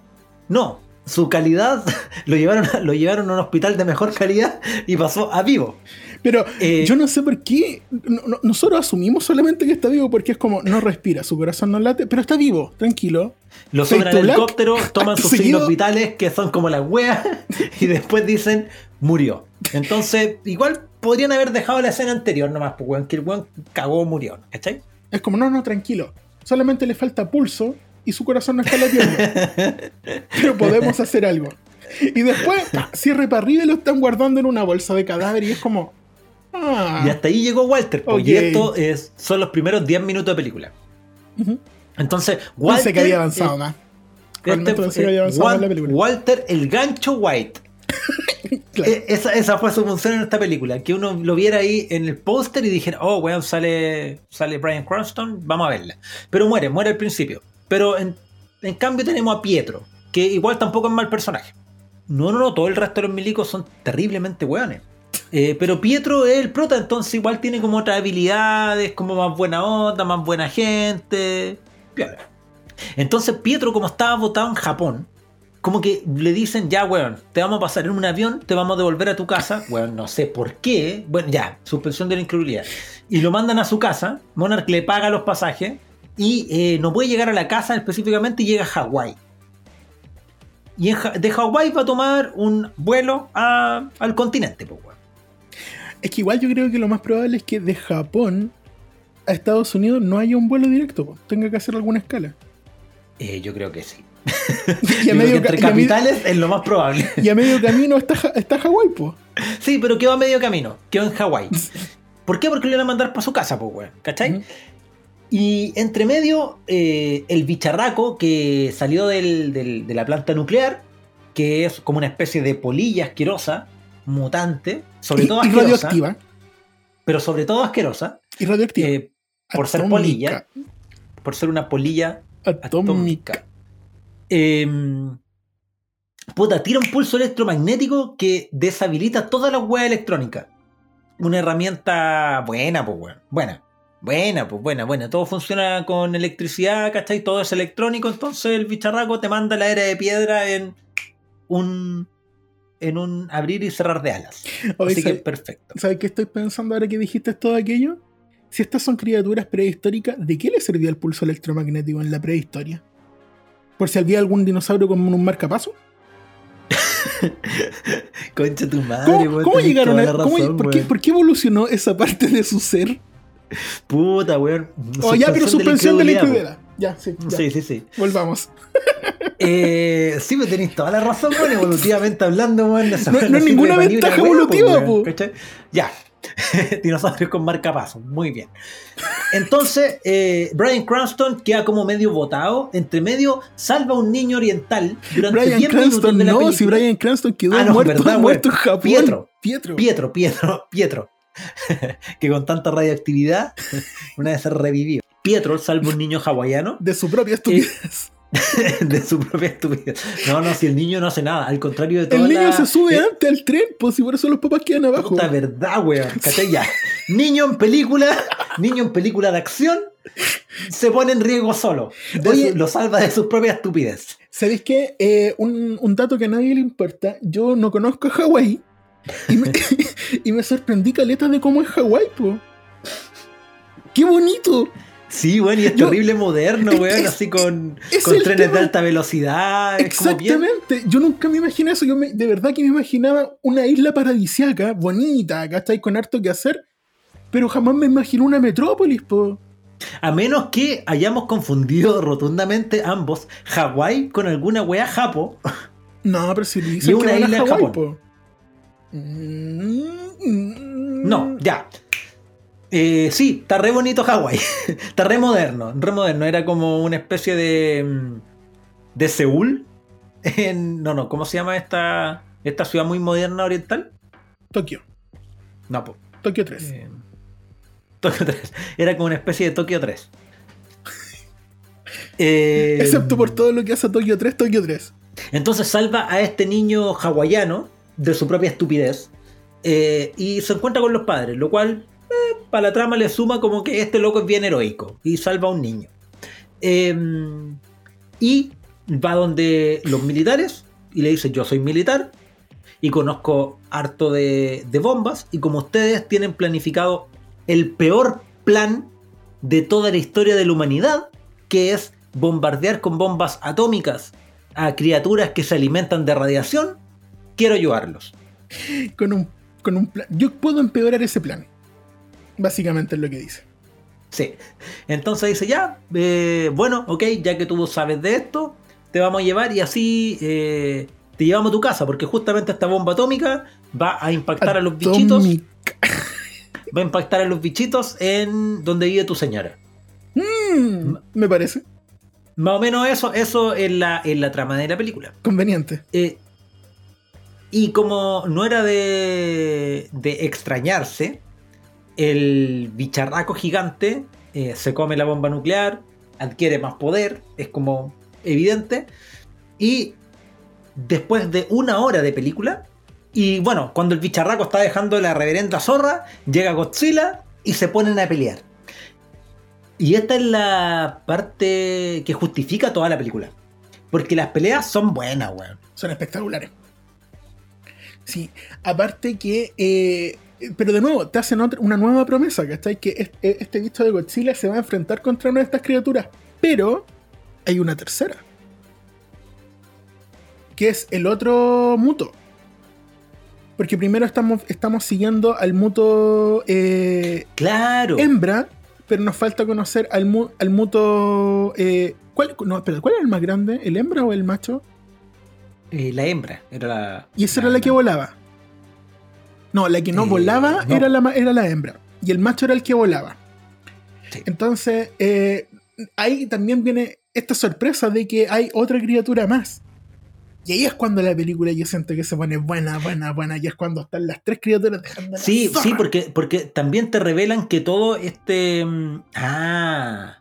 no. Su calidad lo llevaron, a- lo llevaron a un hospital de mejor calidad y pasó a vivo. Pero Eh, yo no sé por qué. no- no- nosotros asumimos solamente que está vivo porque es como no respira, su corazón no late, pero está vivo, tranquilo. Lo suben al helicóptero, toman sus seguido. signos vitales que son como las weas y después dicen murió. Entonces, igual podrían haber dejado la escena anterior nomás, pues weón, que el weón cagó, murió, ¿cachai? Es como, no, no, tranquilo. Solamente le falta pulso y su corazón no está latiendo. pero podemos hacer algo. Y después, pa, cierre para arriba y lo están guardando en una bolsa de cadáver y es como. Ah. Y hasta ahí llegó Walter, pues, y Ok. esto es, son los primeros 10 minutos de película. Entonces, Walter. Pensé que había avanzado eh, más. este pensé que había eh, avanzado más Wal- la película. Walter el gancho White. Eh, Esa, esa fue su función en esta película. Que uno lo viera ahí en el póster y dijera, oh, weón, sale, sale Brian Cranston, vamos a verla. Pero muere, muere al principio. Pero en, cambio tenemos a Pietro, que igual tampoco es mal personaje. No, no, no, todo el resto de los milicos son terriblemente weones. Eh, pero Pietro es el prota, entonces igual tiene como otras habilidades, como más buena onda, más buena gente. Entonces Pietro, como estaba votado en Japón, como que le dicen, ya, weón, te vamos a pasar en un avión, te vamos a devolver a tu casa. Weón, no sé por qué. Bueno, ya, suspensión de la incredulidad. Y lo mandan a su casa, Monarch le paga los pasajes y eh, no puede llegar a la casa específicamente y llega a Hawái. Y en de Hawái va a tomar un vuelo a- al continente, pues, weón. Es que igual yo creo que lo más probable es que de Japón a Estados Unidos no haya un vuelo directo, po. tenga que hacer alguna escala. Eh, yo creo que sí. Y a, medio, entre y a capitales es lo más probable. y a medio camino está, está Hawái, po. Sí, pero quedó a medio camino. Quedó en Hawái. ¿Por qué? Porque le van a mandar para su casa, pues, weón. ¿Cachai? Y entre medio, eh, el bicharraco que salió del- del- de la planta nuclear, que es como una especie de polilla asquerosa, mutante, sobre y, todo y asquerosa, radioactiva. pero sobre todo asquerosa, Y radioactiva. eh, por ser polilla, por ser una polilla Atómica. atómica. Em, puta, tira un pulso electromagnético que deshabilita toda la web electrónica. Una herramienta buena, pues, weón. Buena. Buena, pues buena, buena. Todo funciona con electricidad, ¿cachai? Todo es electrónico, entonces el bicharraco te manda la era de piedra en un. en un abrir y cerrar de alas. Oye, Así que ¿sabes- perfecto. ¿Sabes qué estoy pensando ahora que dijiste todo aquello? Si estas son criaturas prehistóricas, ¿de qué le servía el pulso electromagnético en la prehistoria? ¿Por si había algún dinosaurio con un marcapaso? Concha tu madre, ¿Cómo, cómo llegaron a.? cómo- por, qué, por qué evolucionó esa parte de su ser? Puta, weón. Oh, ya, pero suspensión de la incredulidad. Ya, sí, ya. Sí, sí, sí. Volvamos. Eh, sí, me tenéis toda la razón, weón, evolutivamente hablando, weón. No- no es ninguna ventaja evolutiva, weón, po. Ya. Dinosaurios con marcapasos, muy bien. Entonces, eh, Brian Cranston queda como medio botado. Entre medio, salva a un niño oriental durante Brian 10 minutos Cranston, de la no, película. si Brian Cranston quedó Ah, no, muerto, verdad, muerto en. Japón. Pietro. Pietro. Pietro, Pietro, Pietro. que con tanta radioactividad, una vez se revivió. Pietro salva a un niño hawaiano De su propia estupidez. de su propia estupidez. No, no, si el niño no hace nada, al contrario de todo. El niño se sube antes al tren, pues si por eso los papás quedan abajo. Puta verdad, weón. Ya. Niño en película, niño en película de acción, se pone en riesgo solo. De Oye. su- lo salva de su propia estupidez. ¿Sabéis qué? Eh, un, un dato que a nadie le importa. Yo no conozco Hawái. Y me, y me sorprendí caleta de cómo es Hawái, po. ¡Qué bonito! Sí, weón, y es Yo- terrible moderno, es- weón, es- así con, trenes tema. de alta velocidad. Exactamente. Yo nunca me imaginé eso. Yo me- de verdad que me imaginaba una isla paradisiaca, bonita, ¿cachai? Con harto que hacer. Pero jamás me imaginé una metrópolis, po. A menos que hayamos confundido rotundamente ambos Hawái con alguna wea japo. No, pero si le Y dicen una que a isla en Hawái, Japón. po. Mm, No, ya. Eh, sí, está re bonito Hawái. está re moderno, re moderno. Era como una especie de. mm, de Seúl. En, no, no, ¿cómo se llama esta, esta ciudad muy moderna oriental? Tokio. No, po, Tokio 3. eh, Tokio 3. Era como una especie de Tokio 3. Eh, Excepto por todo lo que hace Tokio 3, Tokio 3. Entonces salva a este niño hawaiano de su propia estupidez eh, y se encuentra con los padres, lo cual eh, para la trama le suma como que este loco es bien heroico y salva a un niño. Eh, y va donde los militares y le dice yo soy militar y conozco harto de, de bombas y como ustedes tienen planificado el peor plan de toda la historia de la humanidad, que es bombardear con bombas atómicas a criaturas que se alimentan de radiación, quiero ayudarlos. Con un, con un plan. Yo puedo empeorar ese plan. Básicamente es lo que dice. Sí. Entonces dice, ya, eh, bueno, ok, ya que tú sabes de esto, te vamos a llevar y así eh, te llevamos a tu casa, porque justamente esta bomba atómica va a impactar a los bichitos, va a impactar a los bichitos en donde vive tu señora. Mm, me parece Más o menos eso, eso es la, es la trama de la película. conveniente. Eh, y como no era de, de extrañarse, el bicharraco gigante eh, se come la bomba nuclear, adquiere más poder, es como evidente. Y después de una hora de película, y bueno, cuando el bicharraco está dejando la reverenda zorra, llega Godzilla y se ponen a pelear. Y esta es la parte que justifica toda la película. Porque las peleas son buenas, weón. Son espectaculares. Sí, aparte que. eh, pero de nuevo, te hacen otra- una nueva promesa, ¿cachai? Que es- e- este bicho de Godzilla se va a enfrentar contra una de estas criaturas. Pero hay una tercera. Que es el otro muto. Porque primero estamos, estamos siguiendo al muto eh, Claro. hembra, pero nos falta conocer al, mu- al muto. eh, ¿cuál, no, espera, ¿Cuál era el más grande? ¿El hembra o el macho? Eh, la hembra era la. Y esa era la que volaba. No, la que no Eh, volaba no. Era, la, era la hembra. Y el macho era el que volaba. Sí. Entonces, eh, ahí también viene esta sorpresa de que hay otra criatura más. Y ahí es cuando la película yo siento que se pone buena, buena, buena. Y es cuando están las tres criaturas dejando Sí, sí, porque, porque también te revelan que todo este. mm, Ah.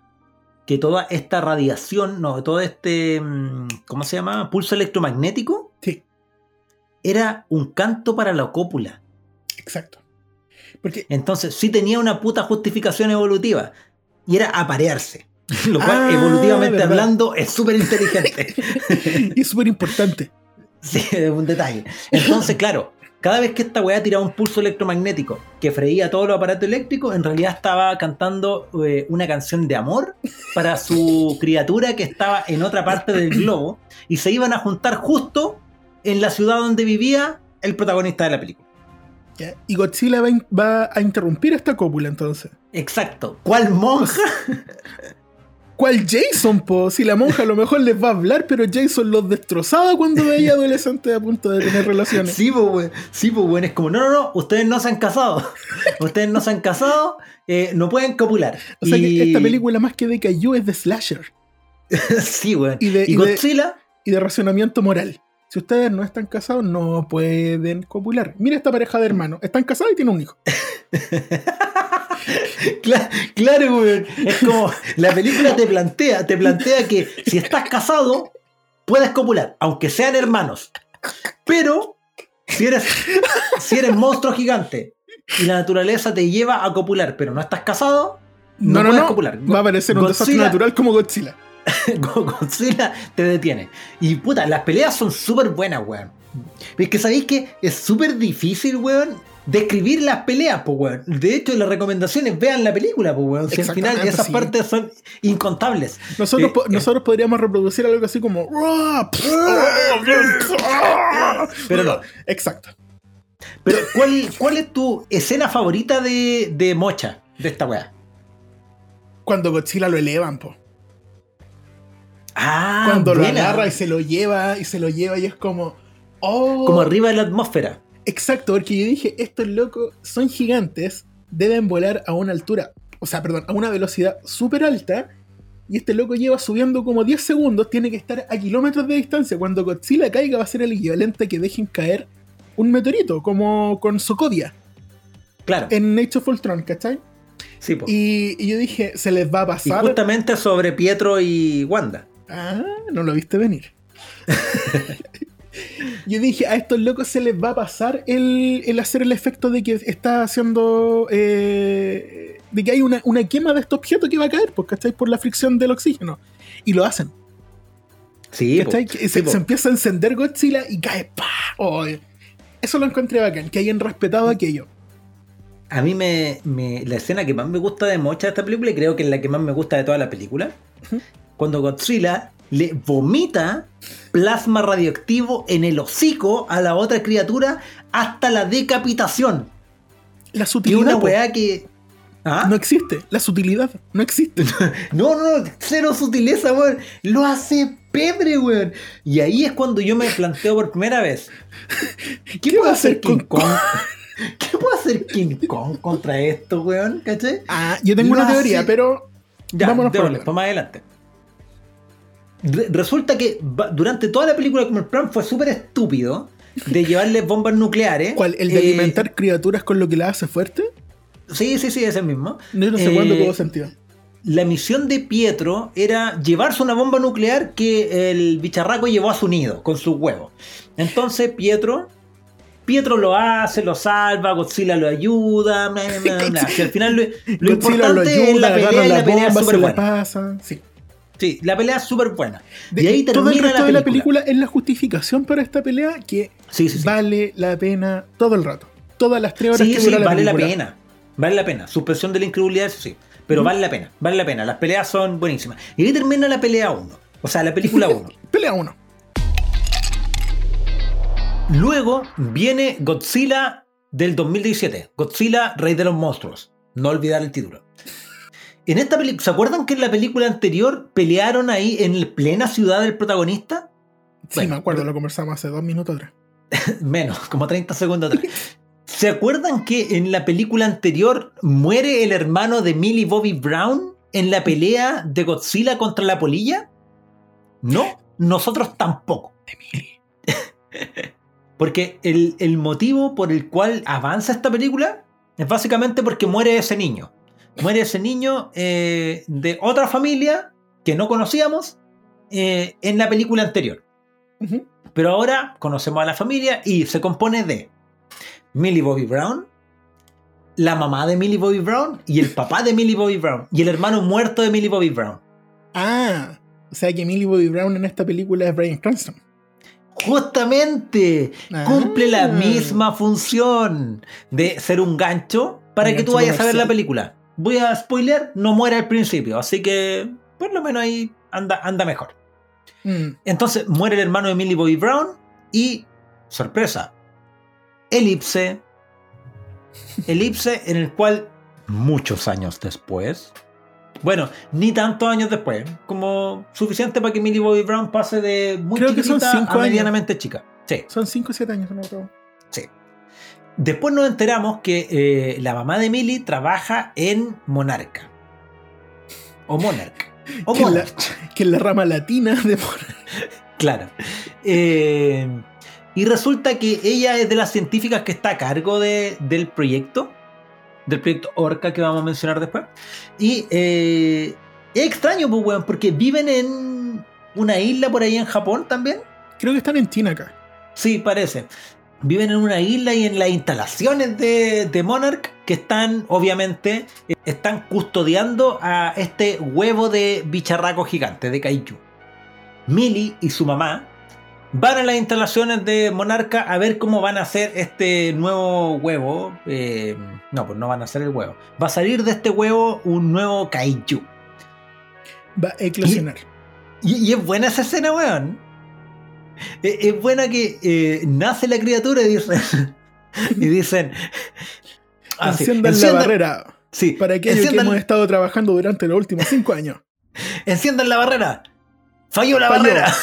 Que toda esta radiación, no, todo este. mm, ¿Cómo se llama? Pulso electromagnético Sí, era un canto para la cópula. Exacto. Porque Entonces sí tenía una puta justificación evolutiva. Y era aparearse. Lo cual, Ah, evolutivamente verdad. hablando, es súper inteligente. y es súper importante. Sí, es un detalle. Entonces, claro, cada vez que esta weá tiraba un pulso electromagnético que freía todos los aparatos eléctricos, en realidad estaba cantando eh, una canción de amor para su criatura que estaba en otra parte del globo y se iban a juntar justo en la ciudad donde vivía el protagonista de la película. ¿Ya? Y Godzilla va, a in- va a interrumpir esta cópula entonces. Exacto. ¿Cuál monja? ¿Cuál Jason, po? Si la monja a lo mejor les va a hablar, pero Jason los destrozaba cuando veía adolescentes a punto de tener relaciones. Sí, pues, weón. Sí, pues, weón. Es como, no, no, no, ustedes no se han casado. Ustedes no se han casado, eh, no pueden copular. O sea que esta película más que de Kaiju es de slasher sí, weón. y de, Y y de- Godzilla, y de racionamiento moral. Si ustedes no están casados, no pueden copular. Mira esta pareja de hermanos. Están casados y tienen un hijo. Cla- claro. Es como la película te plantea, te plantea que si estás casado, puedes copular, aunque sean hermanos. Pero si eres, si eres monstruo gigante y la naturaleza te lleva a copular, pero no estás casado, no, No, no, puedes no. copular. Va a aparecer un desastre natural como Godzilla. Go- Godzilla te detiene. Y puta, las peleas son súper buenas, weón. Es que sabéis que es súper difícil, weón, describir las peleas, pues, weón. De hecho, las recomendaciones vean la película, pues, weón. Si al final Exactamente, esas sí. partes son incontables. Nosotros, Eh, po- eh. nosotros podríamos reproducir algo así como. Pero no. Exacto. Pero, ¿cuál, cuál es tu escena favorita de, de Mocha, de esta weá? Cuando Godzilla lo elevan, po. Ah, Cuando lo agarra y se lo lleva y se lo lleva y es como. Oh. Como arriba de la atmósfera. Exacto, porque yo dije, estos locos son gigantes, deben volar a una altura, o sea, perdón, a una velocidad súper alta, y este loco lleva subiendo como 10 segundos, tiene que estar a kilómetros de distancia. Cuando Godzilla caiga va a ser el equivalente a que dejen caer un meteorito, como con Sokovia Claro. en Nature of Ultron, ¿cachai? sí, po. Y, y yo dije, se les va a Y pasar. justamente sobre Pietro y Wanda. Ah, no lo viste venir. Yo dije, a estos locos se les va a pasar el, el hacer el efecto de que está haciendo. eh, de que hay una, una quema de este objeto que va a caer, pues, ¿cachai? Por la fricción del oxígeno. Y lo hacen. Sí. Que Sí, se, po. se empieza a encender Godzilla y cae. ¡pah! Oh, eso lo encontré bacán, que hayan respetado aquello. A mí me, me- la escena que más me gusta de Mocha de esta película, y creo que es la que más me gusta de toda la película, cuando Godzilla le vomita plasma radioactivo en el hocico a la otra criatura hasta la decapitación. La sutilidad. una po, weá que. ¿Ah? No existe. La sutilidad no existe. No, no, no, cero sutileza, weón. Lo hace pebre, weón. Y ahí es cuando yo me planteo por primera vez. ¿Qué, ¿Qué puede hacer King con- Kong? ¿Qué puede hacer King Kong contra esto, weón? ¿Cachai? Ah, yo tengo Lo una teoría, hace- pero. Ya, Vámonos por acá. para más adelante. Re- resulta que durante toda la película como el plan fue súper estúpido de llevarle bombas nucleares. ¿Cuál? ¿El de Eh, alimentar criaturas con lo que las hace fuerte? Sí, sí, sí, ese mismo. No, no sé Eh, cuándo tuvo sentido. La misión de Pietro era llevarse una bomba nuclear que el bicharraco llevó a su nido con sus huevos. Entonces Pietro, Pietro lo hace, lo salva, Godzilla lo ayuda, bla, bla, bla. Si al final lo, lo Godzilla lo importante es ayuda, la pelea agarra y la la pelea la buena. pasa. Sí. Sí, la pelea es súper buena. De- y ahí todo el resto la de la película. es la justificación para esta pelea que Sí, sí, sí. vale la pena todo el rato. Todas las tres horas que sí, dura la vale la pena. Vale la pena. Suspensión de la incredulidad, eso sí. Pero vale la pena, vale la pena. Las peleas son buenísimas. Y ahí termina la pelea 1. O sea, la película 1. Pelea uno. Luego viene Godzilla del 2017. Godzilla, Rey de los Monstruos. No olvidar el título. En esta película, ¿se acuerdan que en la película anterior pelearon ahí en plena ciudad del protagonista? Sí, Bueno, me acuerdo, lo conversamos hace dos minutos atrás. Menos, como 30 segundos atrás. ¿Se acuerdan que en la película anterior muere el hermano de Millie Bobby Brown en la pelea de Godzilla contra la polilla? No, nosotros tampoco. porque el, el motivo por el cual avanza esta película es básicamente porque muere ese niño. Muere ese niño eh, de otra familia que no conocíamos eh, en la película anterior. Pero ahora conocemos a la familia y se compone de Millie Bobby Brown, la mamá de Millie Bobby Brown y el papá de Millie Bobby Brown y el hermano muerto de Millie Bobby Brown. Ah, o sea que Millie Bobby Brown en esta película es Brian Cranston. Justamente Ah. cumple la misma función de ser un gancho para que tú vayas a ver la película. Voy a spoiler, no muere al principio, así que por lo menos ahí anda, anda mejor. Mm. Entonces muere el hermano de Millie Bobby Brown y, sorpresa, elipse. Elipse en el cual muchos años después, bueno, ni tantos años después, como suficiente para que Millie Bobby Brown pase de muy Creo que son chiquitita cinco a años. medianamente chica. Sí, Son 5 o 7 años, no me acuerdo. sí. Después nos enteramos que eh, la mamá de Millie trabaja en Monarca. O Monarch. O Que la- Monarch. Que es la rama latina de Claro. Eh, y resulta que ella es de las científicas que está a cargo de- del proyecto, del proyecto Orca que vamos a mencionar después. Y eh, es extraño, pues, weón, porque viven en una isla por ahí en Japón también. Creo que están en China acá. Sí, parece. Viven en una isla y en las instalaciones de, de Monarch que están, obviamente, están custodiando a este huevo de bicharraco gigante, de Kaiju. Millie y su mamá van a las instalaciones de Monarca a ver cómo van a hacer este nuevo huevo. Eh, no, pues no van a hacer el huevo. Va a salir de este huevo un nuevo Kaiju. Va a eclosionar. Y, y es buena esa escena, weón. Es, es buena que eh, nace la criatura y dicen. y dicen. ah, sí, Enciendan la barrera. Sí, Para aquellos que enciendan, hemos estado trabajando durante los últimos 5 años. enciendan la barrera. Falló la Falló. barrera.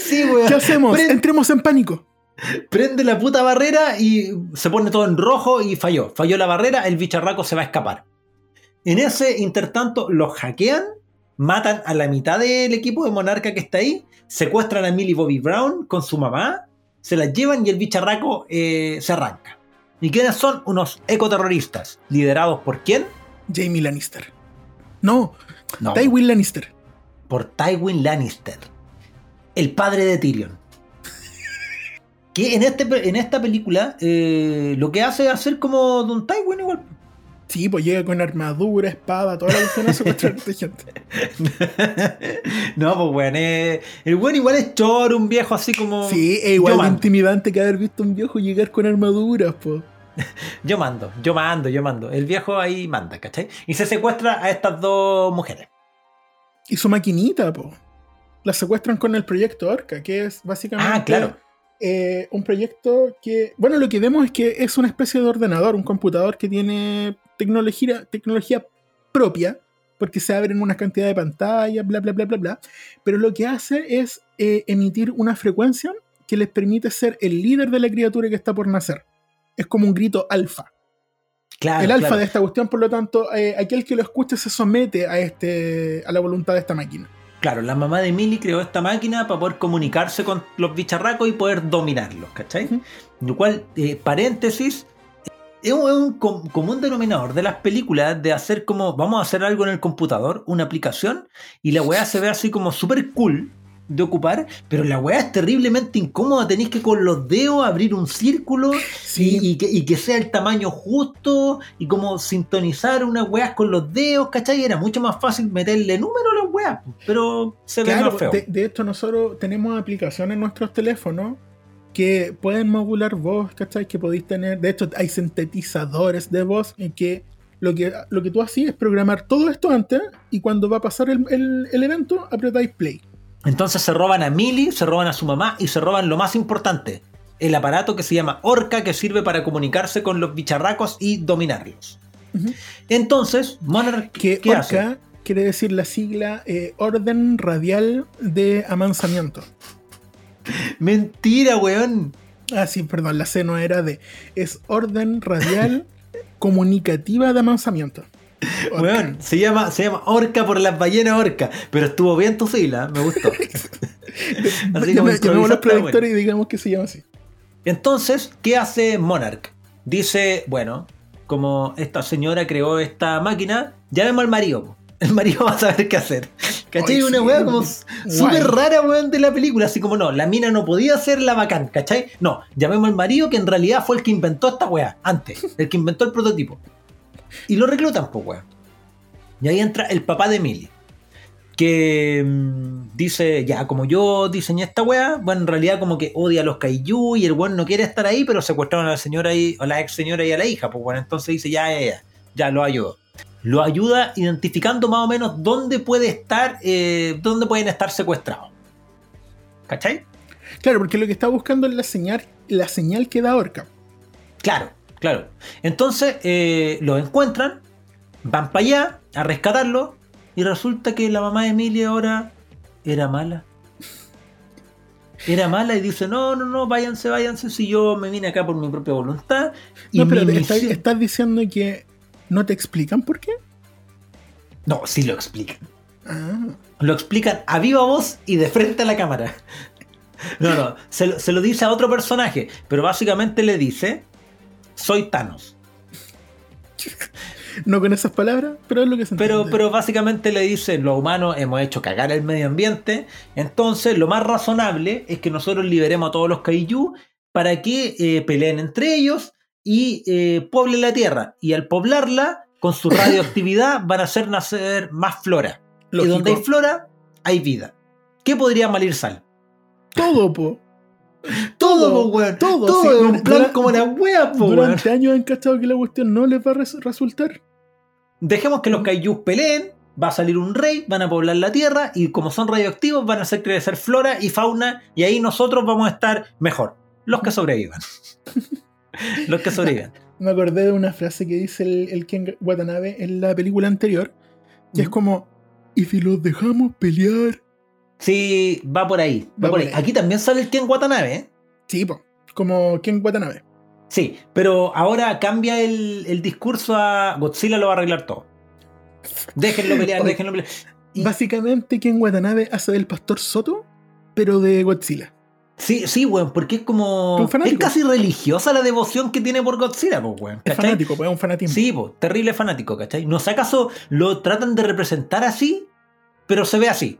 sí, weón. ¿Qué hacemos? Entremos en pánico. prende la puta barrera y se pone todo en rojo y falló. Falló la barrera, el bicharraco se va a escapar. En ese intertanto los hackean, matan a la mitad del equipo de Monarca que está ahí, secuestran a Millie Bobby Brown con su mamá, se las llevan y el bicharraco eh, se arranca. ¿Y quiénes son? Unos ecoterroristas, liderados por quién? Jamie Lannister. No, No, Tywin Lannister. por Tywin Lannister, el padre de Tyrion. Que en, este, en esta película eh, lo que hace es hacer como Don Tywin igual. Sí, pues llega con armadura, espada, toda la cuestión a secuestrar a esta gente. no, pues bueno, eh, el buen igual es choro, un viejo así como... Sí, es igual de intimidante que haber visto a un viejo llegar con armaduras, pues. yo mando, yo mando, yo mando. El viejo ahí manda, ¿cachai? Y se secuestra a estas dos mujeres. Y su maquinita, po. La secuestran con el proyecto Orca, que es básicamente Ah, claro. eh, un proyecto que, bueno, lo que vemos es que es una especie de ordenador, un computador que tiene tecnología, tecnología propia, porque se abren una cantidad de pantallas, bla, bla, bla, bla, bla. Pero lo que hace es eh, emitir una frecuencia que les permite ser el líder de la criatura que está por nacer. Es como un grito alfa. Claro, el alfa claro. de esta cuestión, por lo tanto, eh, aquel que lo escuche se somete a, este, a la voluntad de esta máquina. Claro, la mamá de Millie creó esta máquina para poder comunicarse con los bicharracos y poder dominarlos, ¿cachai? Lo cual, eh, paréntesis, es un, común denominador de las películas de hacer como, vamos a hacer algo en el computador, una aplicación, y la weá se ve así como súper cool de ocupar, pero la weá es terriblemente incómoda, tenéis que con los dedos abrir un círculo Sí, y, y que, y que sea el tamaño justo y como sintonizar unas weas con los dedos, ¿cachai? Era mucho más fácil meterle número a las weas, pero se ve Claro, más feo. de, de hecho nosotros tenemos aplicaciones en nuestros teléfonos que pueden modular voz, ¿cachai? Que podéis tener, de hecho hay sintetizadores de voz en que lo que, lo que tú hacías es programar todo esto antes y cuando va a pasar el, el- el evento apretáis play. Entonces se roban a Millie, se roban a su mamá y se roban lo más importante, el aparato que se llama Orca que sirve para comunicarse con los bicharracos y dominarlos. Entonces, Monarch, Que ¿qué hace? ORCA quiere decir la sigla eh, Orden Radial de Amansamiento. Mentira, weón. Ah, sí, perdón, la C no era D. Es orden radial comunicativa de amansamiento. Weón, se llama, se llama Orca por las ballenas Orca. Pero estuvo bien tu sigla, me gustó. Así como Llamemos los y digamos que se llama así. Entonces, ¿qué hace Monarch? Dice, bueno, como esta señora creó esta máquina, llamemos al marido. El marido va a saber qué hacer. ¿Cachai? Ay, Una sí, weá como súper rara, weón, de la película. Así como no, la mina no podía ser la bacán, ¿cachai? No, llamemos al marido que en realidad fue el que inventó esta weá, antes. El que inventó el prototipo. Y lo reclutan, pues, weón. Y ahí entra el papá de Emily. Que mm, dice, ya, como yo diseñé esta weá, bueno, en realidad como que odia a los kaiju y el weón no quiere estar ahí, pero secuestraron a la señora y, a la ex señora y a la hija, pues bueno, entonces dice, ya, ya, ya, ya, lo ayudo. Lo ayuda identificando más o menos dónde puede estar, eh, dónde pueden estar secuestrados. ¿Cachai? Claro, porque lo que está buscando es la señal, la señal que da Orca. Claro, claro. Entonces eh, lo encuentran, van para allá a rescatarlo y resulta que la mamá de Emilia ahora era mala. Era mala y dice, no, no, no, váyanse, váyanse, si yo me vine acá por mi propia voluntad. Y No, pero mi estás, misión- estás diciendo que no te explican por qué. No, sí lo explican. Ah, Lo explican a viva voz y de frente a la cámara. No, no, se lo, se lo dice a otro personaje, pero básicamente le dice, soy Thanos. no con esas palabras, pero es lo que se Pero, entiende. pero básicamente le dice, los humanos hemos hecho cagar el medio ambiente, entonces lo más razonable es que nosotros liberemos a todos los kaiju para que eh, peleen entre ellos y eh, pueblen la Tierra. Y al poblarla, con su radioactividad van a hacer nacer más flora. Lógico. Y donde hay flora, hay vida. ¿Qué podría malir sal? Todo, po. Todo, Todo, po, weón. todo, Todo sí, un plan dura- como la wea, po, weón. Durante años han cachado que la cuestión no les va a res- resultar. Dejemos que los kaijus peleen, va a salir un rey, van a poblar la tierra y como son radioactivos van a hacer crecer flora y fauna y ahí nosotros vamos a estar mejor. Los que sobrevivan. los que sobrevivan. Me acordé de una frase que dice el, el Ken Watanabe en la película anterior, que es como, ¿y si los dejamos pelear? Sí, va por ahí. Va, por ahí. Aquí también sale el Ken Watanabe, ¿eh? Sí, po, como Ken Watanabe. Sí, pero ahora cambia el, el discurso a Godzilla lo va a arreglar todo. Déjenlo pelear, déjenlo pelear. Y- Básicamente Ken Watanabe hace del Pastor Soto, pero de Godzilla. Sí, sí, weón, porque es como. Es casi religiosa la devoción que tiene por Godzilla, pues, weón. Es fanático, pues es un fanatismo. Sí, po, terrible fanático, ¿cachai? No sé acaso lo tratan de representar así, pero se ve así.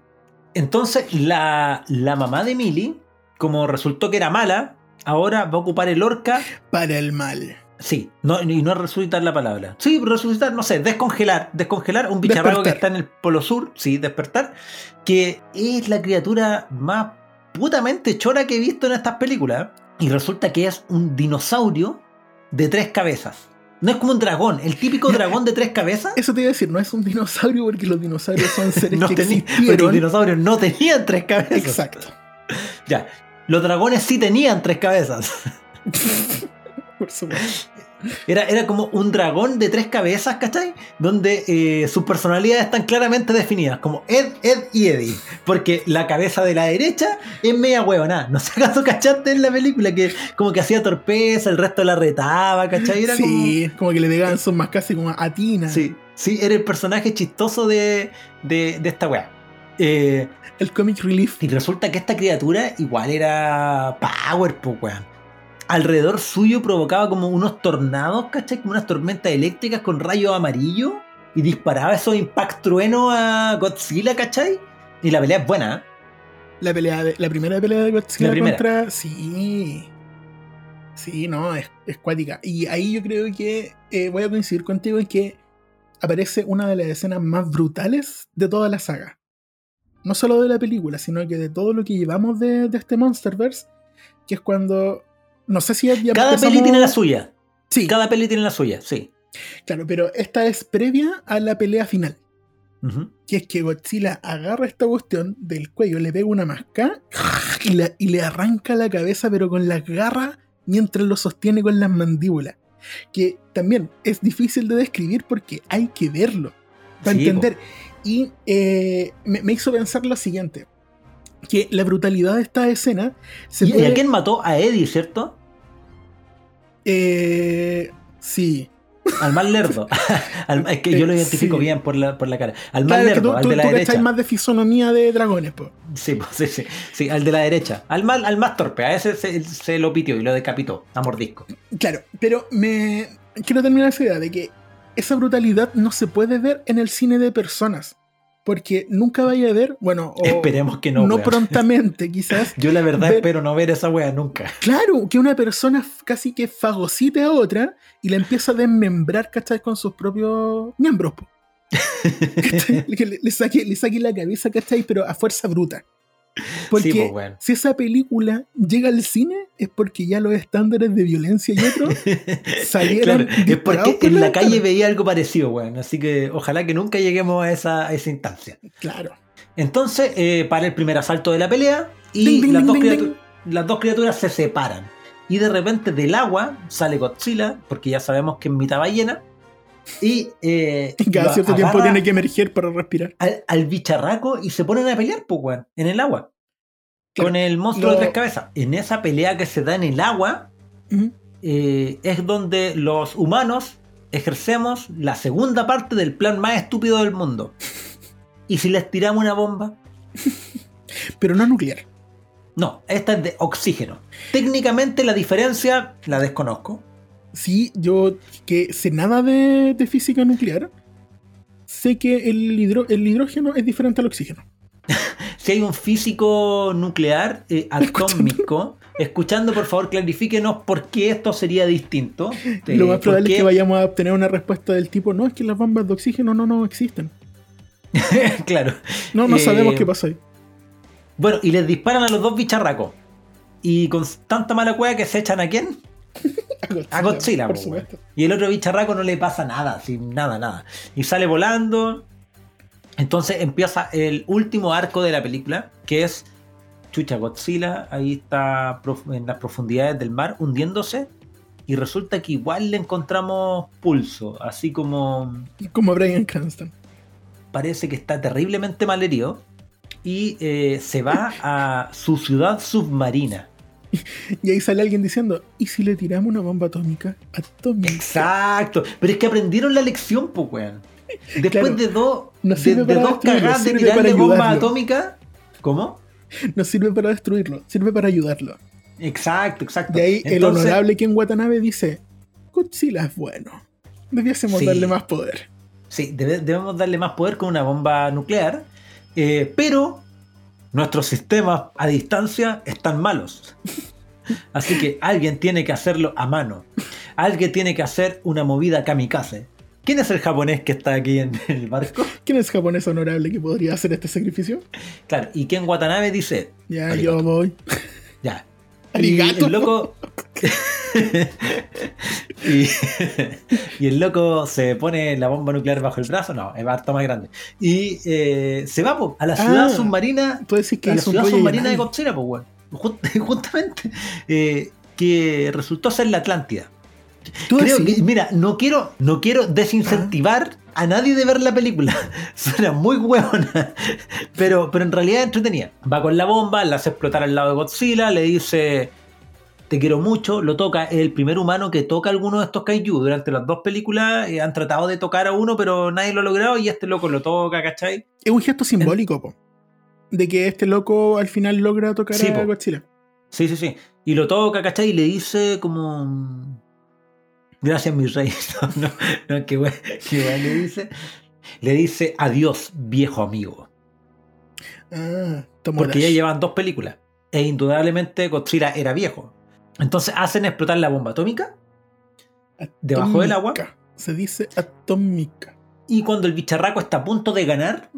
Entonces, la, la mamá de Millie, como resultó que era mala, ahora va a ocupar el orca. Para el mal. Sí, no, y no es resucitar la palabra. Sí, resucitar, no sé, descongelar. Descongelar un bicharraco que está en el polo sur, sí, despertar, que es la criatura más putamente chora que he visto en estas películas. Y resulta que es un dinosaurio de tres cabezas. No es como un dragón, el típico dragón de tres cabezas. Eso te iba a decir, no es un dinosaurio porque los dinosaurios son seres No que pero los dinosaurios no tenían tres cabezas. Exacto. Ya. Los dragones sí tenían tres cabezas. Por supuesto. Era, era como un dragón de tres cabezas, ¿cachai? Donde eh, sus personalidades están claramente definidas, como Ed, Ed y Eddie. Porque la cabeza de la derecha es media huevona. No sé acaso cachaste en la película que como que hacía torpeza, el resto la retaba, ¿cachai? Era sí, como... que le pegaban son más casi como a Tina. como. Sí, sí, era el personaje chistoso de, de, de esta wea. Eh, El comic relief. Y resulta que esta criatura igual era power, pues, weón. Alrededor suyo provocaba como unos tornados, ¿cachai? Como unas tormentas eléctricas con rayos amarillos. Y disparaba esos impact truenos a Godzilla, ¿cachai? Y la pelea es buena, ¿eh? La pelea de, la primera pelea de Godzilla La primera. contra. Sí. Sí, no, es, es cuática. Y ahí yo creo que eh, voy a coincidir contigo en que aparece una de las escenas más brutales de toda la saga. No solo de la película, sino que de todo lo que llevamos de, de este Monsterverse. Que es cuando. No sé si ya Cada empezamos- peli tiene la suya. Sí, Cada peli tiene la suya, sí. claro, pero esta es previa a la pelea final. Que es que Godzilla agarra esta cuestión del cuello, le pega una masca y, la- y le arranca la cabeza, pero con las garras mientras lo sostiene con las mandíbulas. Que también es difícil de describir porque hay que verlo para Sí, entender. Y eh, me, me hizo pensar lo siguiente. Que la brutalidad de esta escena se ¿Y, puede... a quién mató? A Eddie, ¿cierto? Eh, sí. Al más lerdo. Al- es que yo lo Eh, identifico sí. bien por la, por la cara. Al más Claro, lerdo, tú, al tú, de la tú derecha. más de fisonomía de dragones, po. Sí, sí, sí, sí, al de la derecha. Al más, al más torpe, a ese se, se lo pitió y lo decapitó a mordisco. Claro, pero me quiero terminar esa idea de que esa brutalidad no se puede ver en el cine de personas. Porque nunca vaya a ver, bueno, o Esperemos que no. no prontamente quizás. Yo la verdad ver- espero no ver esa wea nunca. Claro, que una persona casi que fagocite a otra y la empieza a desmembrar, ¿cachai? Con sus propios miembros. le, le saque, le saque la cabeza, ¿cachai? Pero a fuerza bruta. Porque Sí, pues, si esa película llega al cine es porque ya los estándares de violencia y otros salieron Claro, es porque por en la calle veía algo parecido, weón. Así que ojalá que nunca lleguemos a esa, a esa instancia. Claro. Entonces, eh, para el primer asalto de la pelea y Ding, ding, las, ding, dos las dos criaturas se separan. Y de repente del agua sale Godzilla, porque ya sabemos que es mitad ballena. Y eh, cada cierto tiempo tiene que emerger para respirar. al, al bicharraco y se ponen a pelear, pues, weón, en el agua. Claro, con el monstruo lo- de tres cabezas. En esa pelea que se da en el agua, eh, es donde los humanos ejercemos la segunda parte del plan más estúpido del mundo. ¿Y si les tiramos una bomba? Pero no nuclear. No, esta es de oxígeno. Técnicamente la diferencia la desconozco. Sí, yo que sé nada de, de física nuclear, sé que el, hidro- el hidrógeno es diferente al oxígeno. Si hay un físico nuclear eh, atómico, escuchando por favor clarifíquenos por qué esto sería distinto. Eh, Lo más por probable es que vayamos a obtener una respuesta del tipo, no, es que las bombas de oxígeno no, no existen. claro. No, no Eh, sabemos qué pasó ahí. Bueno, y les disparan a los dos bicharracos. Y con tanta mala cueva que se echan a quién? A Godzilla, por po, supuesto. Y el otro bicharraco no le pasa nada, sin nada, nada. Y sale volando. Entonces empieza el último arco de la película, que es Chucha Godzilla, ahí está en las profundidades del mar, hundiéndose. Y resulta que igual le encontramos pulso, así como Como Brian Cranston. parece que está terriblemente malherido. Y eh, se va a su ciudad submarina. Y ahí sale alguien diciendo, ¿y si le tiramos una bomba atómica? Atómica. Exacto. Pero es que aprendieron la lección, pues, weón. Después Claro. de dos, No de, dos cagadas de tirarle bomba atómica. ¿Cómo? No sirve para destruirlo, sirve para ayudarlo. Exacto, exacto. De ahí el honorable Ken Watanabe dice, Godzilla es bueno. Debiésemos Sí. darle más poder. Sí, debe- debemos darle más poder con una bomba nuclear. eh, pero nuestros sistemas a distancia están malos. Así que alguien tiene que hacerlo a mano. Alguien tiene que hacer una movida kamikaze. ¿Quién es el japonés que está aquí en el barco? ¿Quién es japonés honorable que podría hacer este sacrificio? Claro, y Ken Watanabe dice, Ya, yo voy. ya. Y el loco... y, y el loco se pone la bomba nuclear bajo el brazo, no, es harto más grande. Y eh, se va po, a la ciudad Ah, submarina Tú decís que a la ciudad submarina de. Godzilla, pues, Justamente. eh, que resultó ser la Atlántida. Tú Creo que, mira, no quiero, no quiero desincentivar a nadie de ver la película. Suena muy hueona. Pero, pero en realidad es entretenida. Va con la bomba, la hace explotar al lado de Godzilla, le dice. Te quiero mucho, lo toca, es el primer humano que toca alguno de estos kaiju. Durante las dos películas eh, han tratado de tocar a uno, pero nadie lo ha logrado y este loco lo toca, ¿cachai? Es un gesto simbólico, po. De que este loco al final logra tocar Sí, a po. Godzilla. Sí, sí, sí. Y lo toca, ¿cachai? Y le dice como... Gracias, mi rey. No, no, bueno, bueno le dice. Le dice adiós, viejo amigo. Ah, Porque ya llevan dos películas. E indudablemente Godzilla era viejo. Entonces hacen explotar la bomba atómica debajo del agua. Atómica. Se dice atómica. Y cuando el bicharraco está a punto de ganar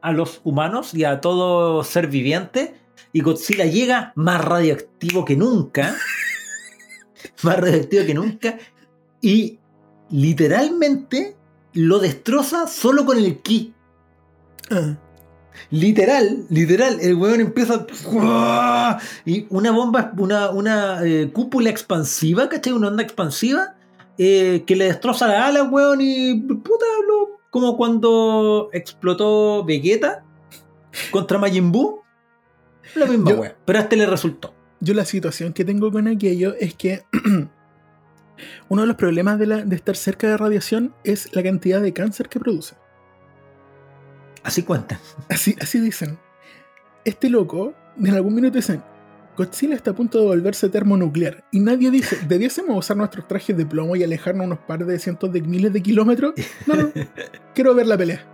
a los humanos y a todo ser viviente, y Godzilla llega más radioactivo que nunca, más radioactivo que nunca, y literalmente lo destroza solo con el ki. Ah, Literal, literal, el weón empieza. Y una bomba, una, una eh, cúpula expansiva, ¿cachai? Una onda expansiva eh, que le destroza la ala, weón, y. puta, lo- como cuando explotó Vegeta contra Majin Buu. La misma Yo-. Pero a este le resultó. Yo la situación que tengo con aquello es que uno de los problemas de, la- de estar cerca de radiación es la cantidad de cáncer que produce. Así cuentan. Así, así dicen. Este loco, en algún minuto dicen, Godzilla está a punto de volverse termonuclear. Y nadie dice, ¿debiésemos usar nuestros trajes de plomo y alejarnos unos par de cientos de miles de kilómetros? No, no. Quiero ver la pelea.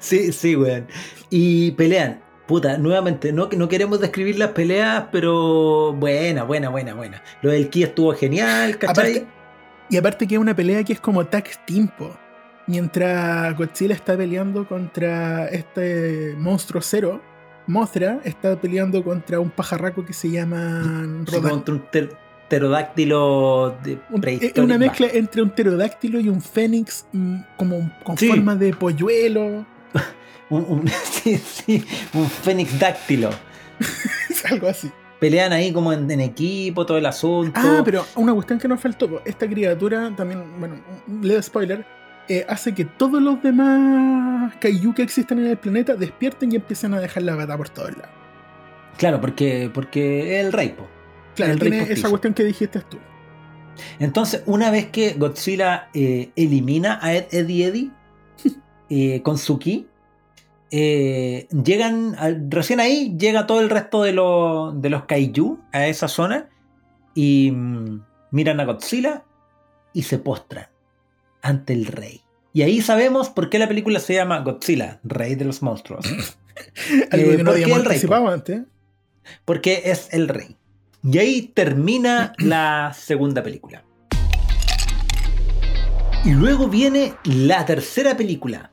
Sí, sí, weón. Y pelean. Puta, nuevamente, no, no queremos describir las peleas, pero buena, buena, buena, buena. Lo del Ki estuvo genial, ¿cachai? Aparte- y aparte que es una pelea que es como tag team, po. Mientras Godzilla está peleando contra este monstruo cero, Mothra está peleando contra un pajarraco que se llama Sí, contra un ter- pterodáctilo de es prehistórico. una mezcla entre un pterodáctilo y un fénix mm, como con Sí. forma de polluelo. Un, un- sí, sí, un fénix dáctilo. algo así. Pelean ahí como en, en equipo, todo el asunto. Ah, pero una cuestión que nos faltó. Esta criatura también, bueno, leve spoiler, eh, hace que todos los demás kaiju que existen en el planeta despierten y empiecen a dejar la gata por todos lados. Claro, porque, porque es el rey, po. Claro, El tiene esa cuestión que dijiste tú. Entonces, una vez que Godzilla eh, elimina a Ed, Eddie Eddie eh, con su ki, eh, llegan, al- recién ahí llega todo el resto de, los de los kaiju a esa zona y mm, miran a Godzilla y se postran ante el rey. Y ahí sabemos por qué la película se llama Godzilla, Rey de los Monstruos. Algo Eh, que no ¿por qué habíamos el rey, anticipado antes. Porque es el rey. Y ahí termina la segunda película. Y luego viene la tercera película,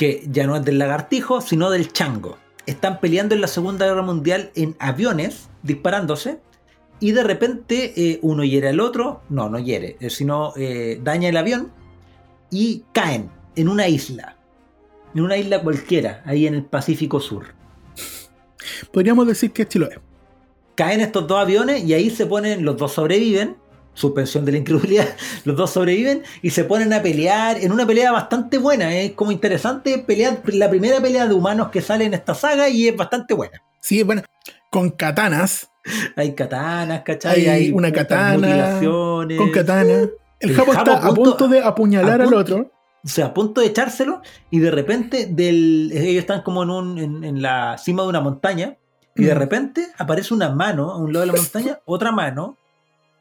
que ya no es del lagartijo, sino del chango. Están peleando en la Segunda Guerra Mundial en aviones, disparándose, y de repente eh, uno hiere al otro, no, no hiere, eh, sino eh, daña el avión, y caen en una isla, en una isla cualquiera, ahí en el Pacífico Sur. Podríamos decir que Chiloé. caen estos dos aviones y ahí se ponen, los dos sobreviven, suspensión de la incredulidad, los dos sobreviven y se ponen a pelear en una pelea bastante buena, es como interesante pelear, la primera pelea de humanos que sale en esta saga y es bastante buena. Sí, bueno, con katanas, Hay katanas, ¿cachai? Hay una katana, con katana. El El Japo Japo está a a punto- de apuñalar al otro. O sea, a punto de echárselo y de repente del, ellos están como en, un, en, en la cima de una montaña y de repente aparece una mano a un lado de la montaña, otra mano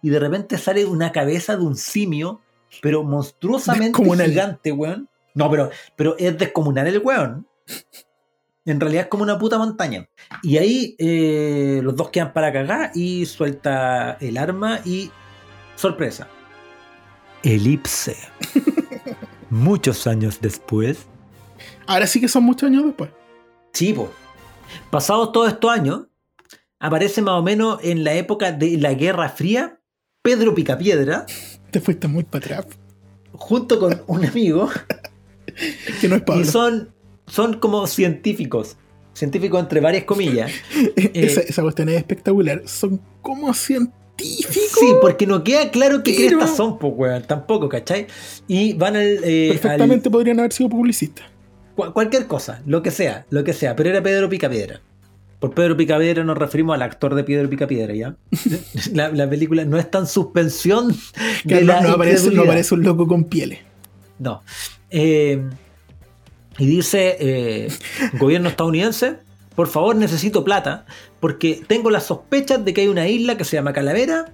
y de repente sale una cabeza de un simio, pero monstruosamente Descomunal. gigante, weón. No, pero, pero es descomunal el weón. En realidad es como una puta montaña. Y ahí eh, los dos quedan para cagar y suelta el arma y sorpresa. Elipse. Muchos años después. Ahora sí que son muchos años después. Sí, po. Pasados todos estos años, aparece más o menos en la época de la Guerra Fría, Pedro Picapiedra, Te fuiste muy para atrás. junto con un amigo, Que no es y Pablo. son, son como científicos. Científicos entre varias comillas. esa, esa cuestión es espectacular. Son como científicos. Sí, porque no queda claro qué Pero- crestas son, pues, weón. Tampoco, ¿cachai? Y van al. eh, Perfectamente podrían haber sido publicistas. al- cua- cualquier cosa, lo que sea, lo que sea. Pero era Pedro Picapiedra. Por Pedro Picapiedra nos referimos al actor de Pedro Picapiedra, ¿ya? La, la película no está en suspensión. Que de no, la no aparece, no incredulidad. aparece un loco con pieles. No. Eh, y dice, eh, gobierno estadounidense, por favor necesito plata, porque tengo las sospechas de que hay una isla que se llama Calavera,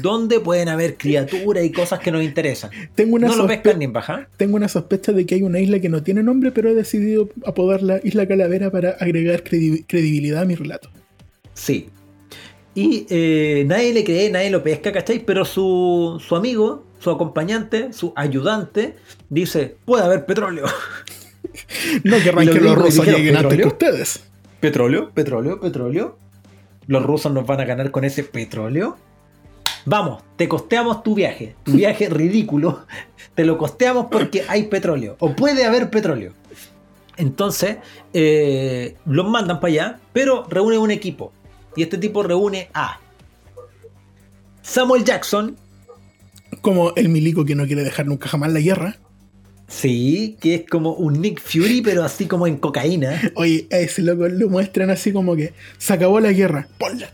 donde pueden haber criaturas y cosas que nos interesan. Tengo una, No lo pescan ni en baja. tengo una sospecha de que hay una isla que no tiene nombre, pero he decidido apodarla Isla Calavera para agregar credi- credibilidad a mi relato. Sí. Y eh, nadie le cree, nadie lo pesca, ¿cachai? Pero su, su amigo, su acompañante, su ayudante, dice, puede haber petróleo. No querrán que los rusos lleguen antes que ¿petróleo? ustedes. Petróleo, petróleo, petróleo. Los rusos nos van a ganar con ese petróleo. Vamos, te costeamos tu viaje. Tu viaje ridículo. Te lo costeamos porque hay petróleo. O puede haber petróleo. Entonces, eh, los mandan para allá, pero reúne un equipo. Y este tipo reúne a Samuel Jackson, Como el milico que no quiere dejar nunca jamás la guerra. Sí, que es como un Nick Fury, pero así como en cocaína. Oye, a ese loco lo muestran así como que se acabó la guerra. ¡Ponla!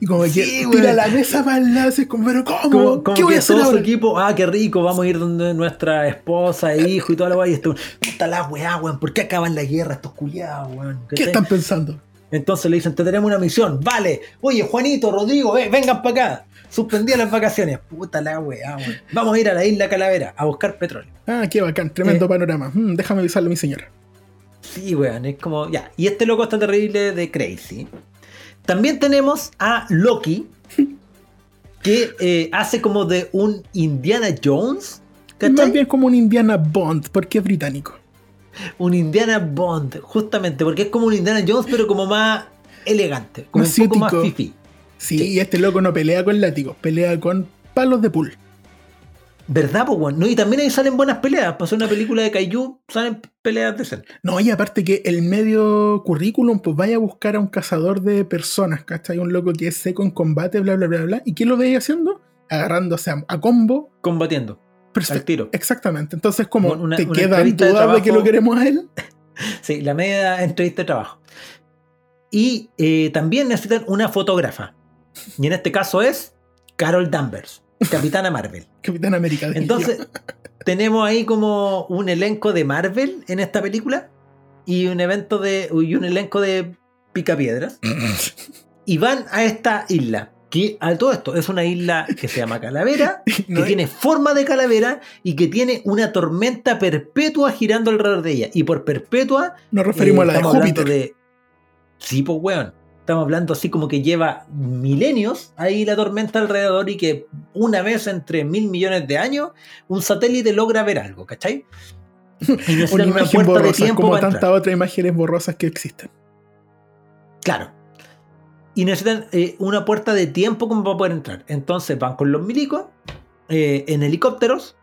Y como Sí, que güey. tira la mesa para el lado, como, pero ¿cómo? Como, como ¿Qué voy a hacer todo su ahora? equipo, ah, qué rico, vamos a ir donde nuestra esposa, e hijo y toda la weá. Y esto, puta la weá, weón, ¿por qué acaban la guerra estos culiados, weón? ¿Qué están pensando? Entonces le dicen, te tenemos una misión, vale. Oye, Juanito, Rodrigo, eh, vengan para acá. Suspendí las vacaciones. Puta la weá, weón. Vamos a ir a la isla Calavera a buscar petróleo. Ah, qué bacán, tremendo Eh. panorama. Mm, déjame avisarle a mi señora. Sí, weón, es como, ya. Y este loco está terrible de crazy. También tenemos a Loki, que eh, hace como de un Indiana Jones. Es ¿cachai? más bien como un Indiana Bond, porque es británico. Un Indiana Bond, justamente, porque es como un Indiana Jones, pero como más elegante, como Más un poco más fifi. Sí, Sí. y este loco no pelea con látigos, pelea con palos de pool. ¿Verdad, po? No, y también ahí salen buenas peleas. Pasó una película de Kaiju, salen peleas decentes. No, y aparte que el medio currículum, pues vaya a buscar a un cazador de personas, ¿cachai? Un loco que es seco en combate, bla, bla, bla, bla. ¿Y qué lo veis haciendo? Agarrándose a, a combo. Combatiendo, al Perfecto. tiro. Exactamente. Entonces, como Una- te una quedan entrevista de dudas de, trabajo. que lo queremos a él. Sí, la media entrevista de trabajo. Y eh, también necesitan una fotógrafa. Y en este caso es Carol Danvers, Capitana Marvel. Capitán América. Entonces, tenemos ahí como un elenco de Marvel en esta película y un evento de y un elenco de picapiedras y van a esta isla que a todo esto es una isla que se llama Calavera que tiene forma de calavera y que tiene una tormenta perpetua girando alrededor de ella y por perpetua Nos referimos eh, a la de Júpiter. de- sí pues weón estamos hablando así como que lleva milenios ahí la tormenta alrededor y que una vez entre mil millones de años un satélite logra ver algo ¿cachai? Y Una imagen borrosa, como tantas otras imágenes borrosas que existen. Claro. Y necesitan eh, una puerta de tiempo como para poder entrar. Entonces van con los milicos eh, en helicópteros.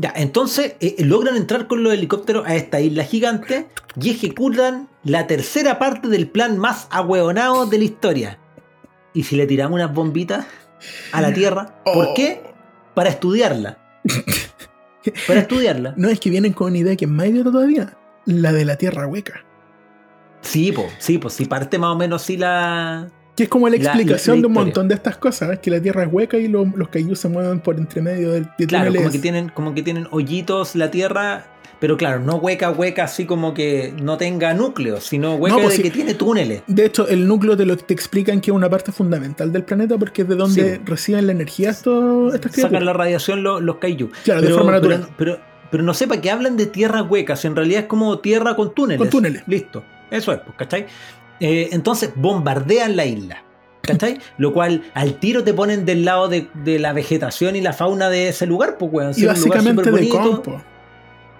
Ya, entonces eh, logran entrar con los helicópteros a esta isla gigante y ejecutan la tercera parte del plan más ahueonado de la historia. ¿Y si le tiramos unas bombitas a la Tierra? ¿Por Oh. qué? Para estudiarla. Para estudiarla. No, es que vienen con una idea que es más idiota todavía. La de la tierra hueca. Sí, pues, sí, pues, si parte más o menos sí la... Que es como la La- la- explicación la de un montón de estas cosas, que la tierra es hueca y lo- los kaiju se mueven por entre medio de, de Claro, túneles. como que tienen, como que tienen hoyitos la tierra, pero claro, no hueca, hueca así como que no tenga núcleos, sino hueca No, pues de sí. que tiene túneles. De hecho, el núcleo te lo te explican que es una parte fundamental del planeta porque es de donde Sí. reciben la energía estos, estas Sacan criaturas. la radiación los, los kaiju. Claro, de pero, forma pero- natural. Pero, pero no sepa que hablan de tierra hueca, si en realidad es como tierra con túneles. Con túneles. Listo. Eso es, pues, ¿cachai? Eh, entonces bombardean la isla. ¿Cachai? Lo cual al tiro te ponen del lado de, de la vegetación y la fauna de ese lugar, pues, weón. Y Sí, un lugar básicamente de compo.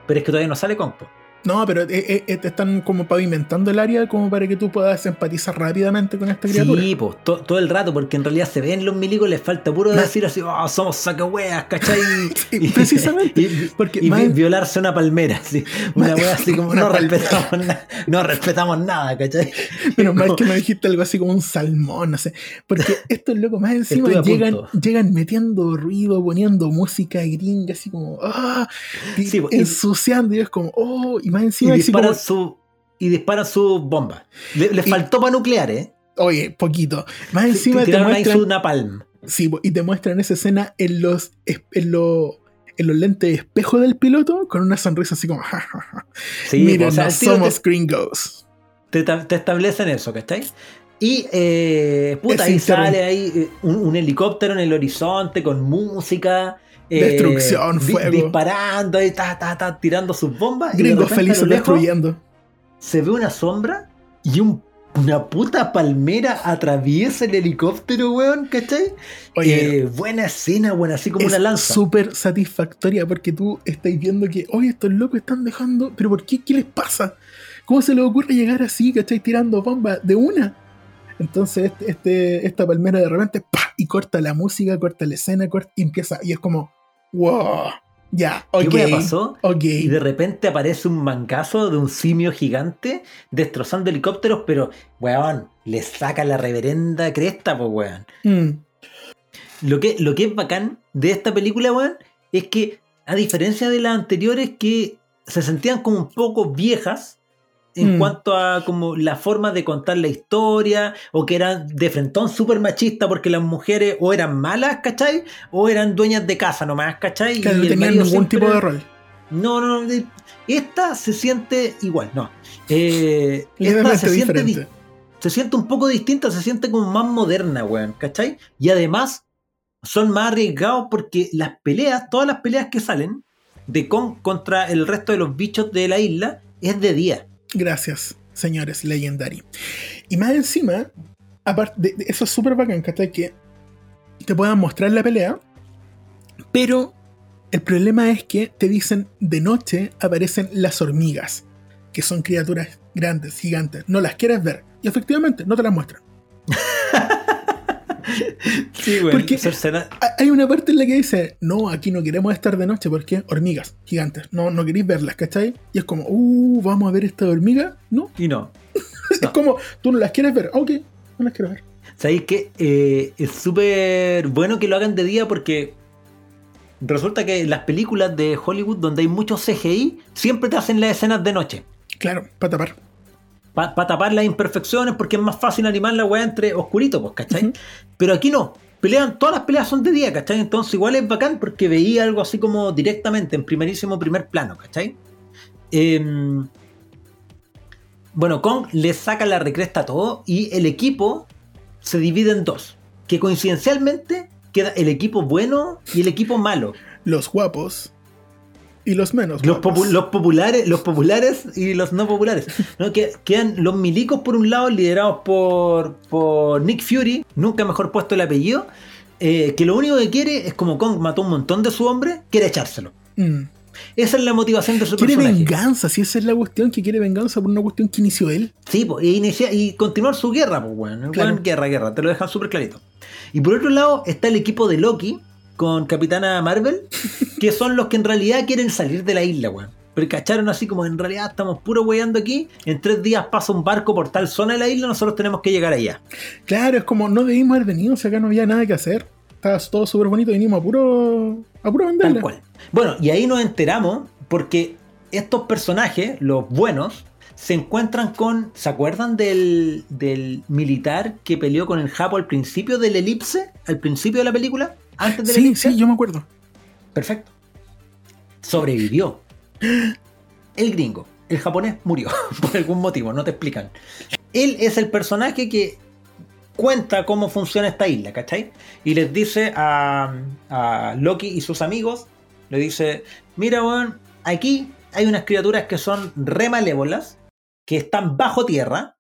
Pero es que todavía no sale compo. No, pero eh, eh, eh, te están como pavimentando el área como para que tú puedas empatizar rápidamente con esta criatura. Sí, pues, to- todo el rato, porque en realidad se ven los milicos, les falta puro decir así, oh, somos sacahueas, ¿cachai? Sí, precisamente, Y, porque y más- vi- violarse una palmera, así. Una wea así como, no respetamos, nada, no respetamos nada, ¿cachai? Menos mal Como- que me dijiste algo así como un salmón, no sé. Porque estos locos más encima llegan, llegan metiendo ruido, poniendo música gringa, así como, ah, y Sí, y- ensuciando, y es como, oh, y más Y encima, disparan como, su. Y disparan sus bombas. Le- Y- faltó para nucleares, ¿eh? oye, poquito. Más encima te ahí muestran, su napalm. sí, y te muestran esa escena en los, en los, en los lentes de espejo del piloto con una sonrisa así como, ja, ja, ja. Sí, miren, o sea, no somos gringos. te, te- te establecen eso, ¿cachai? Y eh, puta, Es ahí sale ahí eh, un, un helicóptero en el horizonte con música. Eh, Destrucción, di- fuego. Disparando ahí, ta, ta, ta, tirando sus bombas. y de Gringos a felices destruyendo. Se ve una sombra y un- una puta palmera atraviesa el helicóptero, weón, ¿cachai? Oye, Eh, buena escena, weón, así como es una lanza. súper satisfactoria porque tú estás viendo que, oye, estos locos están dejando, pero ¿por qué? ¿Qué les pasa? ¿Cómo se les ocurre llegar así, estáis tirando bombas de una? Entonces este, este- esta palmera de repente, ¡pa! y corta la música, corta la escena, corta, y empieza, y es como, wow, ya, ok, ¿Qué pasó? Y de repente aparece un mancazo de un simio gigante destrozando helicópteros, pero, weón, le saca la reverenda cresta, pues, weón. Mm, Lo que, lo que es bacán de esta película, weón, es que, a diferencia de las anteriores, que se sentían como un poco viejas en Mm. cuanto a como la forma de contar la historia, o que eran de frentón súper machista porque las mujeres o eran malas, ¿cachai? O eran dueñas de casa nomás, ¿cachai? Que no el tenían ningún siempre- tipo de rol. No, no, no. de- Esta se siente igual, no. Eh, esta se siente, di- se siente un poco distinta, se siente como más moderna, weón, ¿cachai? Y además son más arriesgados porque las peleas, todas las peleas que salen de Kong contra el resto de los bichos de la isla es de día. Gracias, señores Legendary. Y más encima, aparte de, eso es súper bacán, ¿cachai? Que te puedan mostrar la pelea, pero el problema es que te dicen de noche aparecen las hormigas, que son criaturas grandes, gigantes. No las quieres ver. Y efectivamente, no te las muestran. Sí, güey. Porque- Hay una parte en la que dice, no, aquí no queremos estar de noche porque hormigas gigantes. No, no queréis verlas, ¿cachai? Y es como, uh, vamos a ver esta hormiga. No, Y no. es como, tú no las quieres ver. Ok, no las quiero ver. ¿Sabéis que eh, es súper bueno que lo hagan de día porque resulta que las películas de Hollywood donde hay mucho CGI siempre te hacen las escenas de noche? Claro, para tapar. Para tapar las imperfecciones porque es más fácil animar la weá entre oscurito, pues, ¿cachai? Pero aquí no. Pelean, todas las peleas son de día, ¿cachai? Entonces igual es bacán porque veía algo así como directamente, en primerísimo primer plano, ¿cachai? Em, bueno, Kong le saca la recresta a todo y el equipo se divide en dos. Que coincidencialmente queda el equipo bueno y el equipo malo. Los guapos y los menos Los, popu- los populares, los populares y los no populares. ¿no? Que, quedan los milicos por un lado, liderados por, por Nick Fury, nunca mejor puesto el apellido, eh, que lo único que quiere es como Kong mató un montón de su hombre, quiere echárselo. Mm. Esa es la motivación de su Quiere personaje. venganza, si esa es la cuestión, que quiere venganza por una cuestión que inició él. Sí, po, e inicia- y continuar su guerra, pues bueno, Claro. guerra, guerra, te lo dejan súper clarito. Y por otro lado está el equipo de Loki con Capitana Marvel, que son los que en realidad quieren salir de la isla, weón. Pero cacharon así como en realidad estamos puro weyando aquí, en tres días pasa un barco por tal zona de la isla, nosotros tenemos que llegar allá. Claro, es como, no debimos haber venido, si acá no había nada que hacer. Estaba todo súper bonito, vinimos a puro, a puro venderla. Tal cual. Bueno, y ahí nos enteramos porque estos personajes, los buenos, se encuentran con. ¿Se acuerdan del, del militar que peleó con el Japo al principio del elipse? Al principio de la película? Antes del Sí, elipse. sí, yo me acuerdo. Perfecto. Sobrevivió. El gringo. El japonés murió. Por algún motivo, no te explican. Él es el personaje que cuenta cómo funciona esta isla, ¿cachai? Y les dice a, a Loki y sus amigos, le dice, mira, weón, aquí hay unas criaturas que son re malévolas, que están bajo tierra,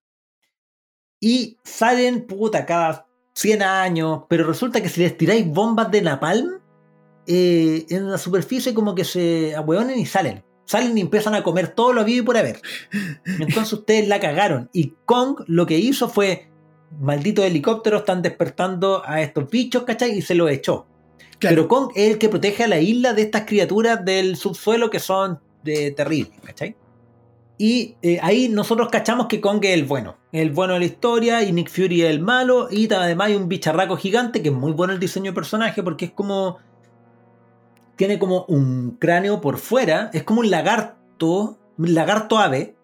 y salen, puta, cada 100 años, pero resulta que si les tiráis bombas de napalm, eh, en la superficie como que se ahueonen y salen. Salen y empiezan a comer todo lo habido y por haber. Entonces ustedes la cagaron. Y Kong lo que hizo fue, malditos helicópteros están despertando a estos bichos, ¿cachai? Y se los echó. Claro. Pero Kong es el que protege a la isla de estas criaturas del subsuelo que son de terribles, ¿cachai? Y eh, ahí nosotros cachamos que Kong es el bueno. El bueno de la historia y Nick Fury es el malo. Y además hay un bicharraco gigante que es muy bueno el diseño de personaje porque es como... Tiene como un cráneo por fuera. Es como un lagarto. Un lagarto ave.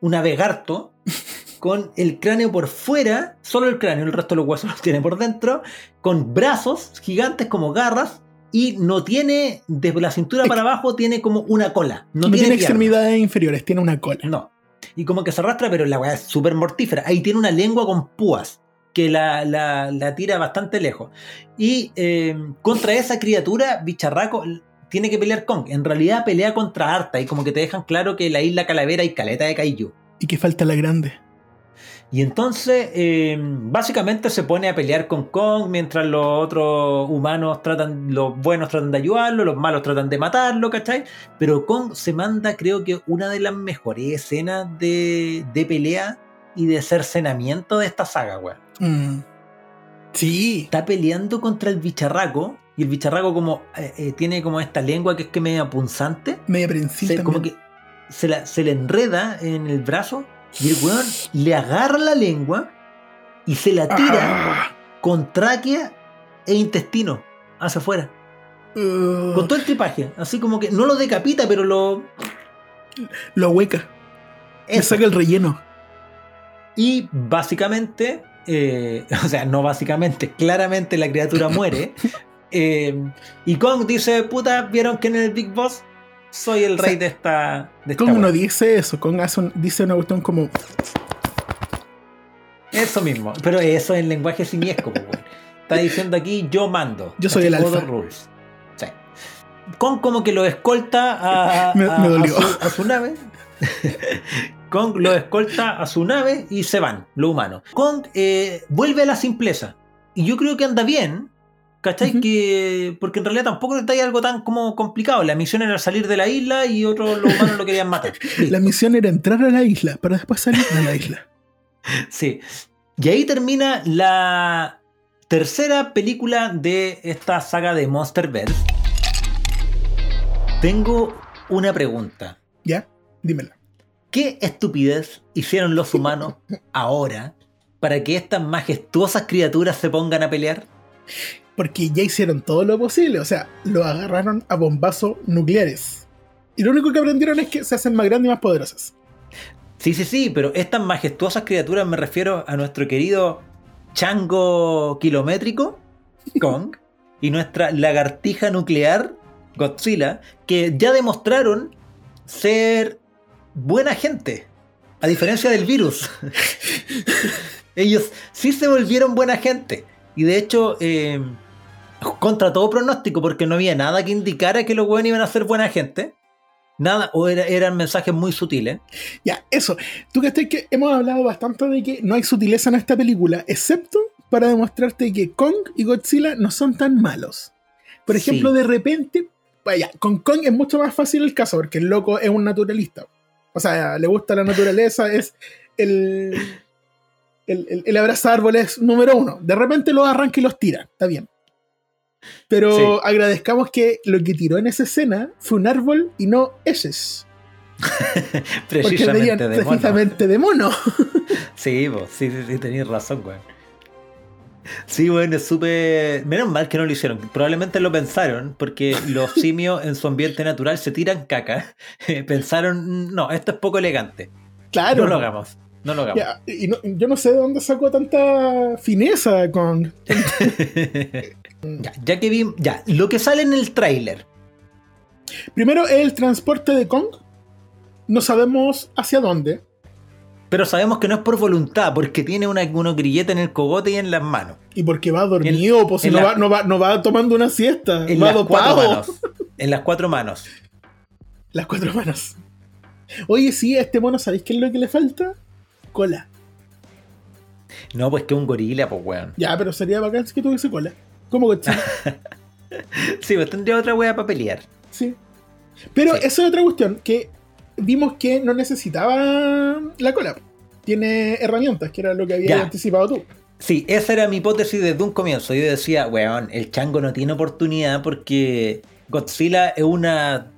Un avegarto. Con el cráneo por fuera. Solo el cráneo. El resto de los huesos los tiene por dentro. Con brazos gigantes como garras. Y no tiene, desde la cintura para abajo, tiene como una cola. No, No, tiene, extremidades inferiores, tiene una cola. No. Y como que se arrastra, pero la weá es súper mortífera. Ahí tiene una lengua con púas que la, la- la tira bastante lejos. Y eh, contra esa criatura, bicharraco, tiene que pelear Kong. En realidad pelea contra Arta y como que te dejan claro que la isla Calavera y caleta de Kaiju. Y que falta la grande. Y entonces, eh, básicamente se pone a pelear con Kong mientras los otros humanos tratan, los buenos tratan de ayudarlo, los malos tratan de matarlo, ¿cachai? Pero Kong se manda, creo que, una de las mejores escenas de, de pelea y de cercenamiento de esta saga, weón. Mm. Sí. Está peleando contra el bicharraco y el bicharraco como eh, eh, tiene como esta lengua que es que media punzante. Media prensil se- como que se, la- se le enreda en el brazo y el weón le agarra la lengua y se la tira Ah. con tráquea e intestino hacia afuera. Uh, Con todo el tripaje. Así como que no lo decapita, pero lo. Lo hueca. Le saca el relleno. Y básicamente, eh, o sea, no básicamente, claramente la criatura muere. eh, y Kong dice, puta, ¿vieron que en el Big Boss soy el rey de esta... De esta Kong no wea?" dice eso. Kong hace un- dice una cuestión como. Eso mismo, pero eso es el lenguaje simiesco. po, weón. Está diciendo aquí, yo mando. Yo soy el alfa. rules. Sí. Kong como que lo escolta a, Me- a- me a dolió. su, a su nave. Kong lo escolta a su nave y se van, los humanos. Kong eh, vuelve a la simpleza. Y yo creo que anda bien. ¿Cachai? Que, porque en realidad tampoco ahí algo tan como complicado. La misión era salir de la isla y otros los humanos lo querían matar. La misión era entrar a la isla para después salir de la isla. Sí. Y ahí termina la tercera película de esta saga de Monsterverse. Tengo una pregunta. ¿Ya? Dímela. ¿Qué estupidez hicieron los humanos ahora para que estas majestuosas criaturas se pongan a pelear? Porque ya hicieron todo lo posible. O sea, lo agarraron a bombazos nucleares. Y lo único que aprendieron es que se hacen más grandes y más poderosas. Sí, sí, sí, pero estas majestuosas criaturas me refiero a nuestro querido chango kilométrico, Kong, y nuestra lagartija nuclear, Godzilla, que ya demostraron ser buena gente, a diferencia del virus. Ellos sí se volvieron buena gente. Y de hecho, eh, contra todo pronóstico, porque no había nada que indicara que los buenos iban a ser buena gente. Nada, o era- eran mensajes muy sutiles. Ya, eso. Tú que que hemos hablado bastante de que no hay sutileza en esta película, excepto para demostrarte que Kong y Godzilla no son tan malos. Por Sí. ejemplo, de repente, vaya, con Kong es mucho más fácil el caso, porque el loco es un naturalista. O sea, le gusta la naturaleza, es el, el, el, el abrazar árboles número uno. De repente los arranca y los tira, está bien. Pero Sí. agradezcamos que lo que tiró en esa escena fue un árbol y no eses. Porque Precisamente venían de mono. precisamente de mono. Sí, po, sí, sí, sí, tenías razón, weón. Sí, bueno, es súper. Menos mal que no lo hicieron. Probablemente lo pensaron, porque los simios en su ambiente natural se tiran caca. Pensaron, no, esto es poco elegante. Claro. No lo hagamos. No lo hagamos. Ya, y no- yo no sé de dónde sacó tanta fineza con. Ya, ya que vi. Ya, lo que sale en el tráiler. Primero, el transporte de Kong. No sabemos hacia dónde. Pero sabemos que no es por voluntad, porque tiene una, unos grilletes en el cogote y en las manos. Y porque va dormido, pues si no, la- va, no, va, no va tomando una siesta. En va las cuatro manos. En las cuatro manos. Las cuatro manos. Oye, sí, a este mono, ¿sabéis qué es lo que le falta? Cola. No, pues que un gorila, pues weón. Ya, pero sería bacán que tuviese cola. ¿Cómo Godzilla? Sí, pues tendría otra wea para pelear. Sí. Pero Sí. esa es otra cuestión, que vimos que no necesitaba la cola. Tiene herramientas, que era lo que habías Ya. anticipado tú. Sí, esa era mi hipótesis desde un comienzo. Yo decía, weón, el chango no tiene oportunidad porque Godzilla es una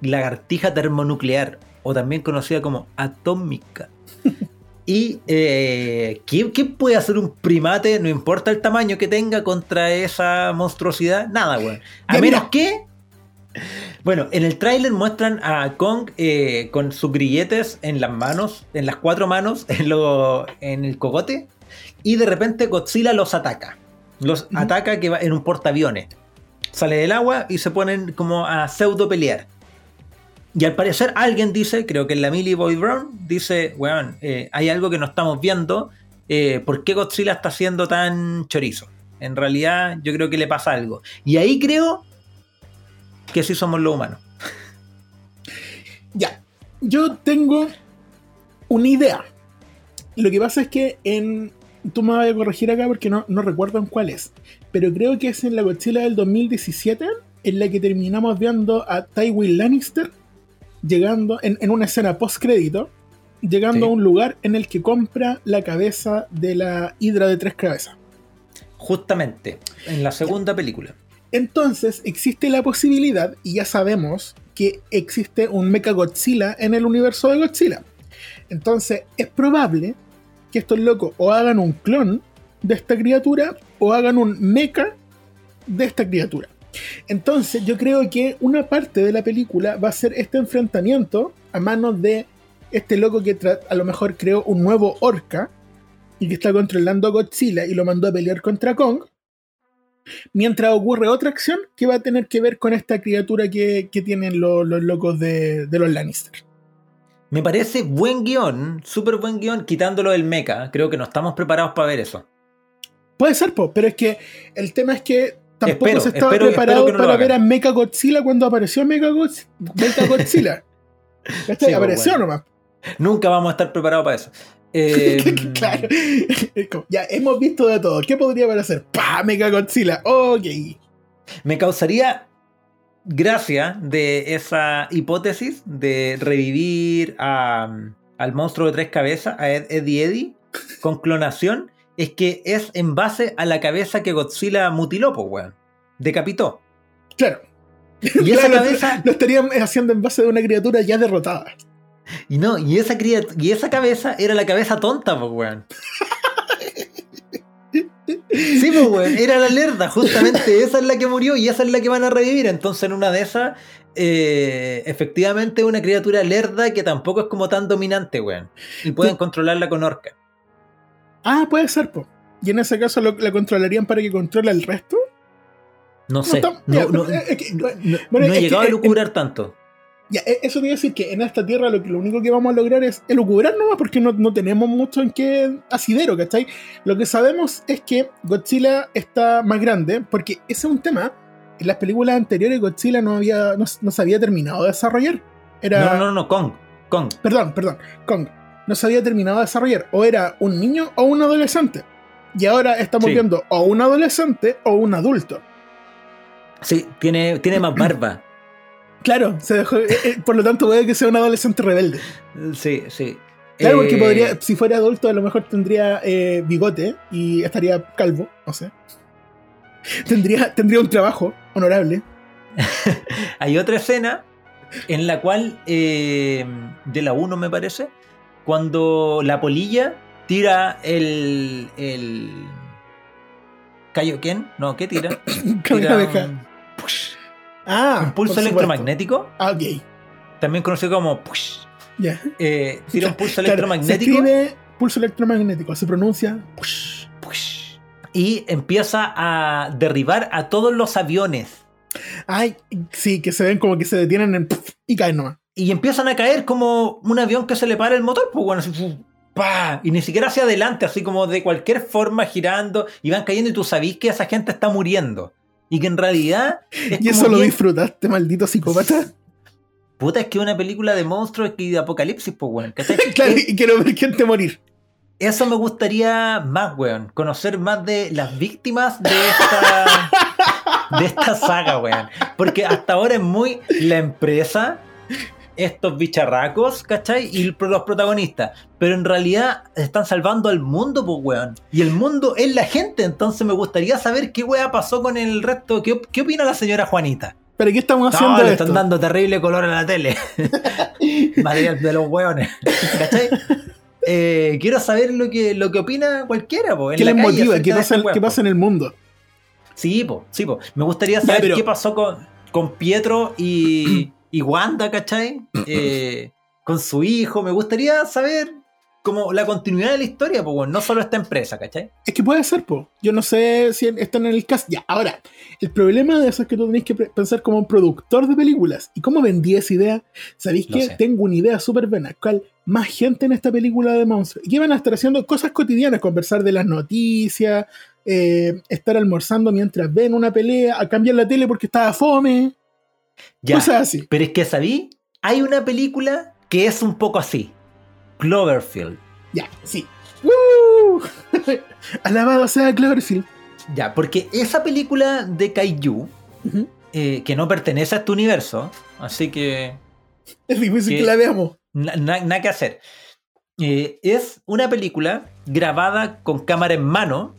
lagartija termonuclear, o también conocida como atómica. Y eh, ¿qué, qué puede hacer un primate, no importa el tamaño que tenga, contra esa monstruosidad? Nada, weón. A Ya, menos mira. que... Bueno, en el tráiler muestran a Kong eh, con sus grilletes en las manos, en las cuatro manos, en, lo, en el cogote, y de repente Godzilla los ataca. Los ataca que va en un portaaviones. Sale del agua y se ponen como a pseudo pelear. Y al parecer alguien dice, creo que es la Millie Boy Brown, dice, weón, eh, hay algo que no estamos viendo. eh, ¿Por qué Godzilla está siendo tan chorizo? En realidad yo creo que le pasa algo. Y ahí creo que sí somos los humanos. Ya, yo tengo una idea. Lo que pasa es que en. Tú me vas a corregir acá porque no, no recuerdo en cuál es. Pero creo que es en la Godzilla del 2017 en la que terminamos viendo a Tywin Lannister llegando en, en una escena post-crédito, llegando Sí. a un lugar en el que compra la cabeza de la hidra de tres cabezas. Justamente, en la segunda película. Entonces existe la posibilidad, y ya sabemos, que existe un Mecha Godzilla en el universo de Godzilla. Entonces es probable que estos locos o hagan un clon de esta criatura o hagan un mecha de esta criatura. Entonces yo creo que una parte de la película va a ser este enfrentamiento a manos de este loco que a lo mejor creó un nuevo orca y que está controlando a Godzilla y lo mandó a pelear contra Kong. Mientras ocurre otra acción que va a tener que ver con esta criatura que, tienen los, locos de, los Lannister. Me parece buen guion, súper buen guion, quitándolo del mecha. Creo que no estamos preparados para ver eso. Puede ser, pero es que el tema es que tampoco se estaba preparado para ver a Mecha Godzilla cuando apareció Mecha, Godzilla. apareció nomás. Nunca vamos a estar preparados para eso. Em, claro. Ya hemos visto de todo. ¿Qué podría parecer? ¡Pah! Mega Godzilla. Ok. Me causaría gracia de esa hipótesis de revivir al monstruo de tres cabezas, a Eddie Eddie, con clonación. Es que es en base a la cabeza que Godzilla mutiló, pues, weón. Decapitó. Claro. Y esa cabeza. Lo estarían haciendo en base de una criatura ya derrotada. Y no, y esa, y esa cabeza era la cabeza tonta, pues, weón. Sí, pues, weón, era la lerda, justamente esa es la que murió y esa es la que van a revivir. Entonces, en una de esas, eh, efectivamente, una criatura lerda que tampoco es como tan dominante, weón. Y pueden controlarla con orca. Ah, puede ser, pues. ¿Y en ese caso la controlarían para que controle el resto? No sé. No, no, he llegado a lucubrar tanto. Ya, e, eso quiere decir que en esta tierra lo, que, lo único que vamos a lograr es elucubrar nomás porque no, no tenemos mucho en qué asidero, ¿cachai? Lo que sabemos es que Godzilla está más grande porque ese es un tema. En las películas anteriores Godzilla no, había, no, se había terminado de desarrollar. Era... No, no, no, Kong. Kong. Perdón, perdón, Kong. No se había terminado de desarrollar. O era un niño o un adolescente. Y ahora estamos viendo o un adolescente o un adulto. Sí, tiene, tiene más barba. Claro, se dejó, eh, eh, por lo tanto puede que sea un adolescente rebelde. Sí, sí. Claro, porque podría, eh, si fuera adulto, a lo mejor tendría bigote y estaría calvo, no sé. Tendría, tendría un trabajo honorable. Hay otra escena en la cual, de la 1 me parece, cuando la polilla tira el. el ¿Kaioken? No, ¿qué tira? tira Ah, un pulso electromagnético. Ah, ok. También conocido como push. Ya. Eh, tira un pulso electromagnético. Se escribe pulso electromagnético, se pronuncia push. Push. Y empieza a derribar a todos los aviones. Ay, sí, que se ven como que se detienen en y caen nomás. Y empiezan a caer como un avión que se le para el motor, pues bueno, así, ¡pah! y ni siquiera hacia adelante, así como de cualquier forma girando y van cayendo y tú sabís que esa gente está muriendo. Y que en realidad. ¿Y eso lo disfrutaste, maldito psicópata? Puta, es que una película de monstruos y de apocalipsis, pues, weón. claro, y quiero ver gente morir. Eso me gustaría más, weón. Conocer más de las víctimas de esta. de esta saga, weón. Porque hasta ahora es muy la empresa estos bicharracos, ¿cachai? Y los protagonistas. Pero en realidad están salvando al mundo, pues, weón. Y el mundo es la gente. Entonces me gustaría saber qué weá pasó con el resto. ¿Qué, qué opina la señora Juanita? ¿Pero qué estamos haciendo? le están dando terrible color a la tele. Material de los weones. ¿Cachai? Eh, quiero saber lo que, lo que opina cualquiera, po, ¿Qué les motiva? ¿Qué pasa, ¿Qué pasa en el mundo? Sí, po, sí, po. Me gustaría saber qué pasó con, con Pietro y, y Wanda, ¿cachai? Eh, con su hijo. Me gustaría saber como la continuidad de la historia, pues, no solo esta empresa, ¿cachai? Es que puede ser, pues. Yo no sé si están en el cast. Ya, ahora, el problema de eso es que tú tenés que pensar como un productor de películas. ¿Y cómo vendí esa idea? ¿Sabéis que tengo una idea súper buena? ¿Cuál? Más gente en esta película de monstruos. Y van a estar haciendo cosas cotidianas, conversar de las noticias, eh, estar almorzando mientras ven una pelea, a cambiar la tele porque estaba fome. Ya, así. Pero es que sabí, hay una película que es un poco así. Cloverfield. Ya, sí. ¡Woo! Alabado sea Cloverfield. Ya, porque esa película de Kaiju, eh, que no pertenece a este universo, así que. Es difícil que, la veamos. Nada que hacer. Eh, es una película grabada con cámara en mano.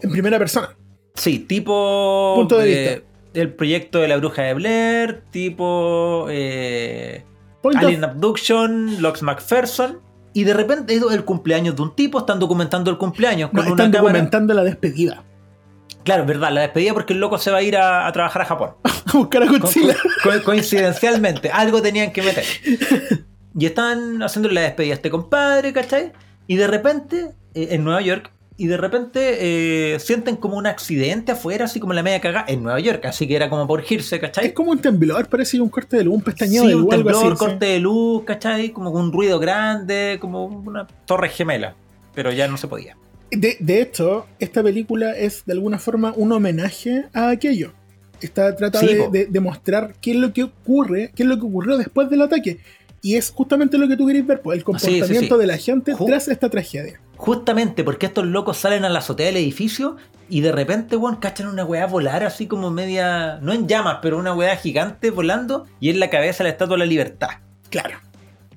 En primera persona. Sí, tipo. Punto de vista eh, el proyecto de la bruja de Blair, tipo eh, Alien Abduction, Lox McPherson. Y de repente es el cumpleaños de un tipo, están documentando el cumpleaños. Con están documentando la despedida. Claro, verdad, la despedida porque el loco se va a ir a, trabajar a Japón. a buscar a Godzilla. coincidencialmente, algo tenían que meter. y están haciendo la despedida a este compadre, ¿cachai? Y de repente, eh, en Nueva York, y de repente eh, sienten como un accidente afuera, así como la media cagada, en Nueva York, así que era como por girse, ¿cachai? Es como un temblor, parece un corte de luz, un pestañeo Sí, de un luz, algo temblor, sí. corte de luz, ¿cachai? Como un ruido grande, como una torre gemela. Pero ya no se podía. De, de hecho, esta película es de alguna forma un homenaje a aquello. Está trata Sí, de, po. de- qué es lo que ocurre, qué es lo que ocurrió después del ataque. Y es justamente lo que tú querés ver, pues, el Ah, comportamiento de la gente Ju- tras esta tragedia. Justamente porque estos locos salen a la azotea del edificio y de repente, weón, cachan una weá volar así como media. No en llamas, pero una weá gigante volando y en la cabeza la estatua de la libertad. Claro.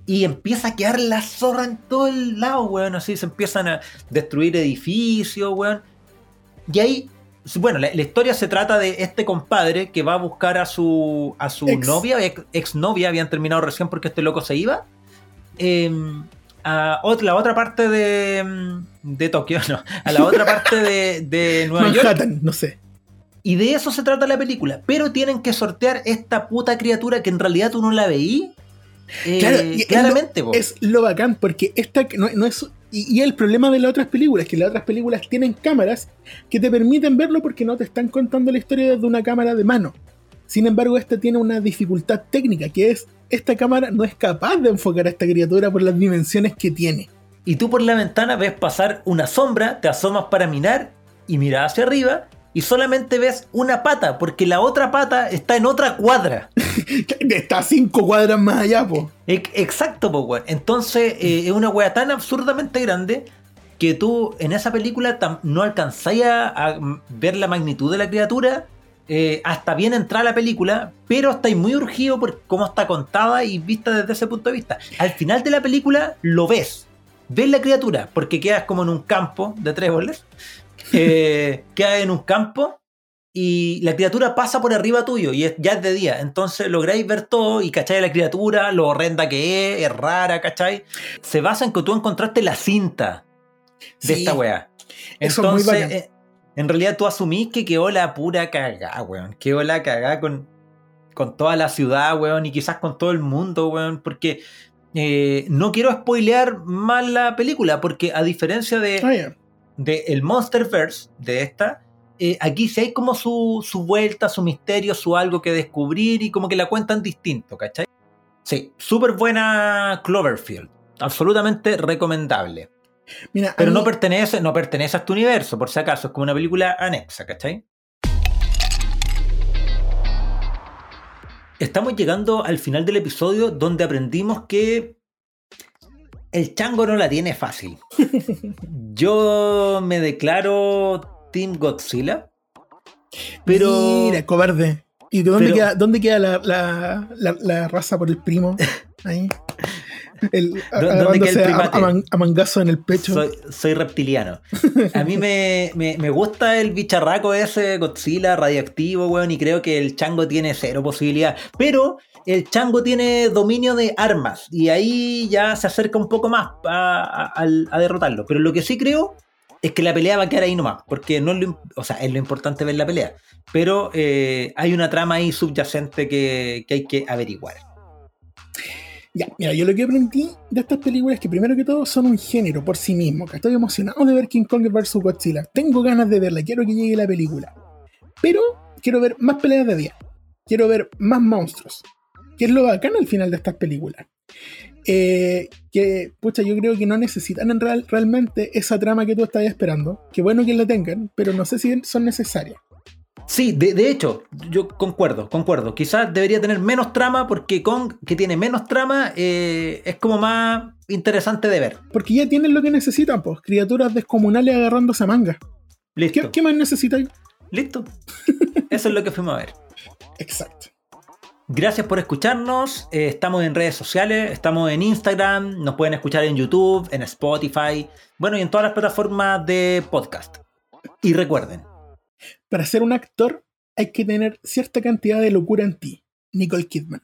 Y empieza a quedar la zorra en todo el lado, weón. Así se empiezan a destruir edificios, weón. Y ahí, bueno, la, la historia se trata de este compadre que va a buscar a su, a su Ex. novia, ex, exnovia, habían terminado recién porque este loco se iba. eh, a la otra parte de, mm, de Tokio, no, a la otra parte de, de Nueva York. Manhattan, no sé. Y de eso se trata la película. Pero tienen que sortear esta puta criatura que en realidad tú no la veí. eh, Claro, y es claramente. Es lo bacán, porque esta no, no es. Y, y el problema de las otras películas, que las otras películas tienen cámaras que te permiten verlo porque no te están contando la historia desde una cámara de mano. Sin embargo, esta tiene una dificultad técnica, que es esta cámara no es capaz de enfocar a esta criatura por las dimensiones que tiene. Y tú por la ventana ves pasar una sombra, te asomas para mirar y miras hacia arriba y solamente ves una pata, porque la otra pata está en otra cuadra. Está cinco cuadras más allá, po. Ex- Exacto, po, weón. Entonces eh, es una wea tan absurdamente grande que tú en esa película no alcanzáis a, a ver la magnitud de la criatura eh, hasta bien entrar la película, pero estáis muy urgido por cómo está contada y vista desde ese punto de vista. Al final de la película lo ves. Ves la criatura, porque quedas como en un campo de tréboles. Eh, quedas en un campo y la criatura pasa por arriba tuyo y es, ya es de día. Entonces lográis ver todo y cacháis la criatura, lo horrenda que es, es rara, ¿cachai? Se basa en que tú encontraste la cinta de Sí, esta weá. eso es muy Entonces, bacán. En realidad tú asumís que quedó la pura cagada, weón. Quedó la cagada con, con toda la ciudad, weón, y quizás con todo el mundo, weón, porque eh, no quiero spoilear más la película, porque a diferencia de Ah, ya. de el Monsterverse, de esta, eh, aquí sí hay como su, su vuelta, su misterio, su algo que descubrir y como que la cuentan distinto, ¿cachai? Sí, súper buena Cloverfield. Absolutamente recomendable. Mira, Pero no pertenece, no pertenece a este universo, por si acaso. Es como una película anexa, ¿cachai? Estamos llegando al final del episodio donde aprendimos que el chango no la tiene fácil. Yo me declaro Team Godzilla. Pero. Mira, cobarde. ¿Y de dónde pero- queda, dónde queda la, la- la- la raza por el primo? Ahí. El, ¿Dónde queda el primate? a man- a mangazo en el pecho. Soy, soy reptiliano. A mí me, me- me gusta el bicharraco ese, Godzilla, radioactivo, weón, y creo que el chango tiene cero posibilidad. Pero el chango tiene dominio de armas, y ahí ya se acerca un poco más a, a- al- a derrotarlo. Pero lo que sí creo es que la pelea va a quedar ahí nomás, porque no es lo, o sea, es lo importante ver la pelea. Pero eh, hay una trama ahí subyacente que, que hay que averiguar. Ya, mira, yo lo que aprendí de estas películas es que primero que todo son un género por sí mismo. Que estoy emocionado de ver King Kong vs Godzilla. Tengo ganas de verla, quiero que llegue la película. Pero quiero ver más peleas de día. Quiero ver más monstruos. Que es lo bacán al final de estas películas. Eh, que, pucha, yo creo que no necesitan en real, realmente esa trama que tú estás esperando. Que bueno que la tengan, pero no sé si son necesarias. Sí, de, de hecho, yo concuerdo, concuerdo. Quizás debería tener menos trama porque Kong, que tiene menos trama, eh, es como más interesante de ver. Porque ya tienen lo que necesitan, pues. Criaturas descomunales agarrándose a manga. Listo. ¿Qué, qué más necesitan? Listo. Eso es lo que fuimos a ver. Exacto. Gracias por escucharnos. eh, estamos en redes sociales, estamos en Instagram, nos pueden escuchar en YouTube, en Spotify, bueno, y en todas las plataformas de podcast. Y recuerden, Para ser un actor hay que tener cierta cantidad de locura en ti. Nicole Kidman.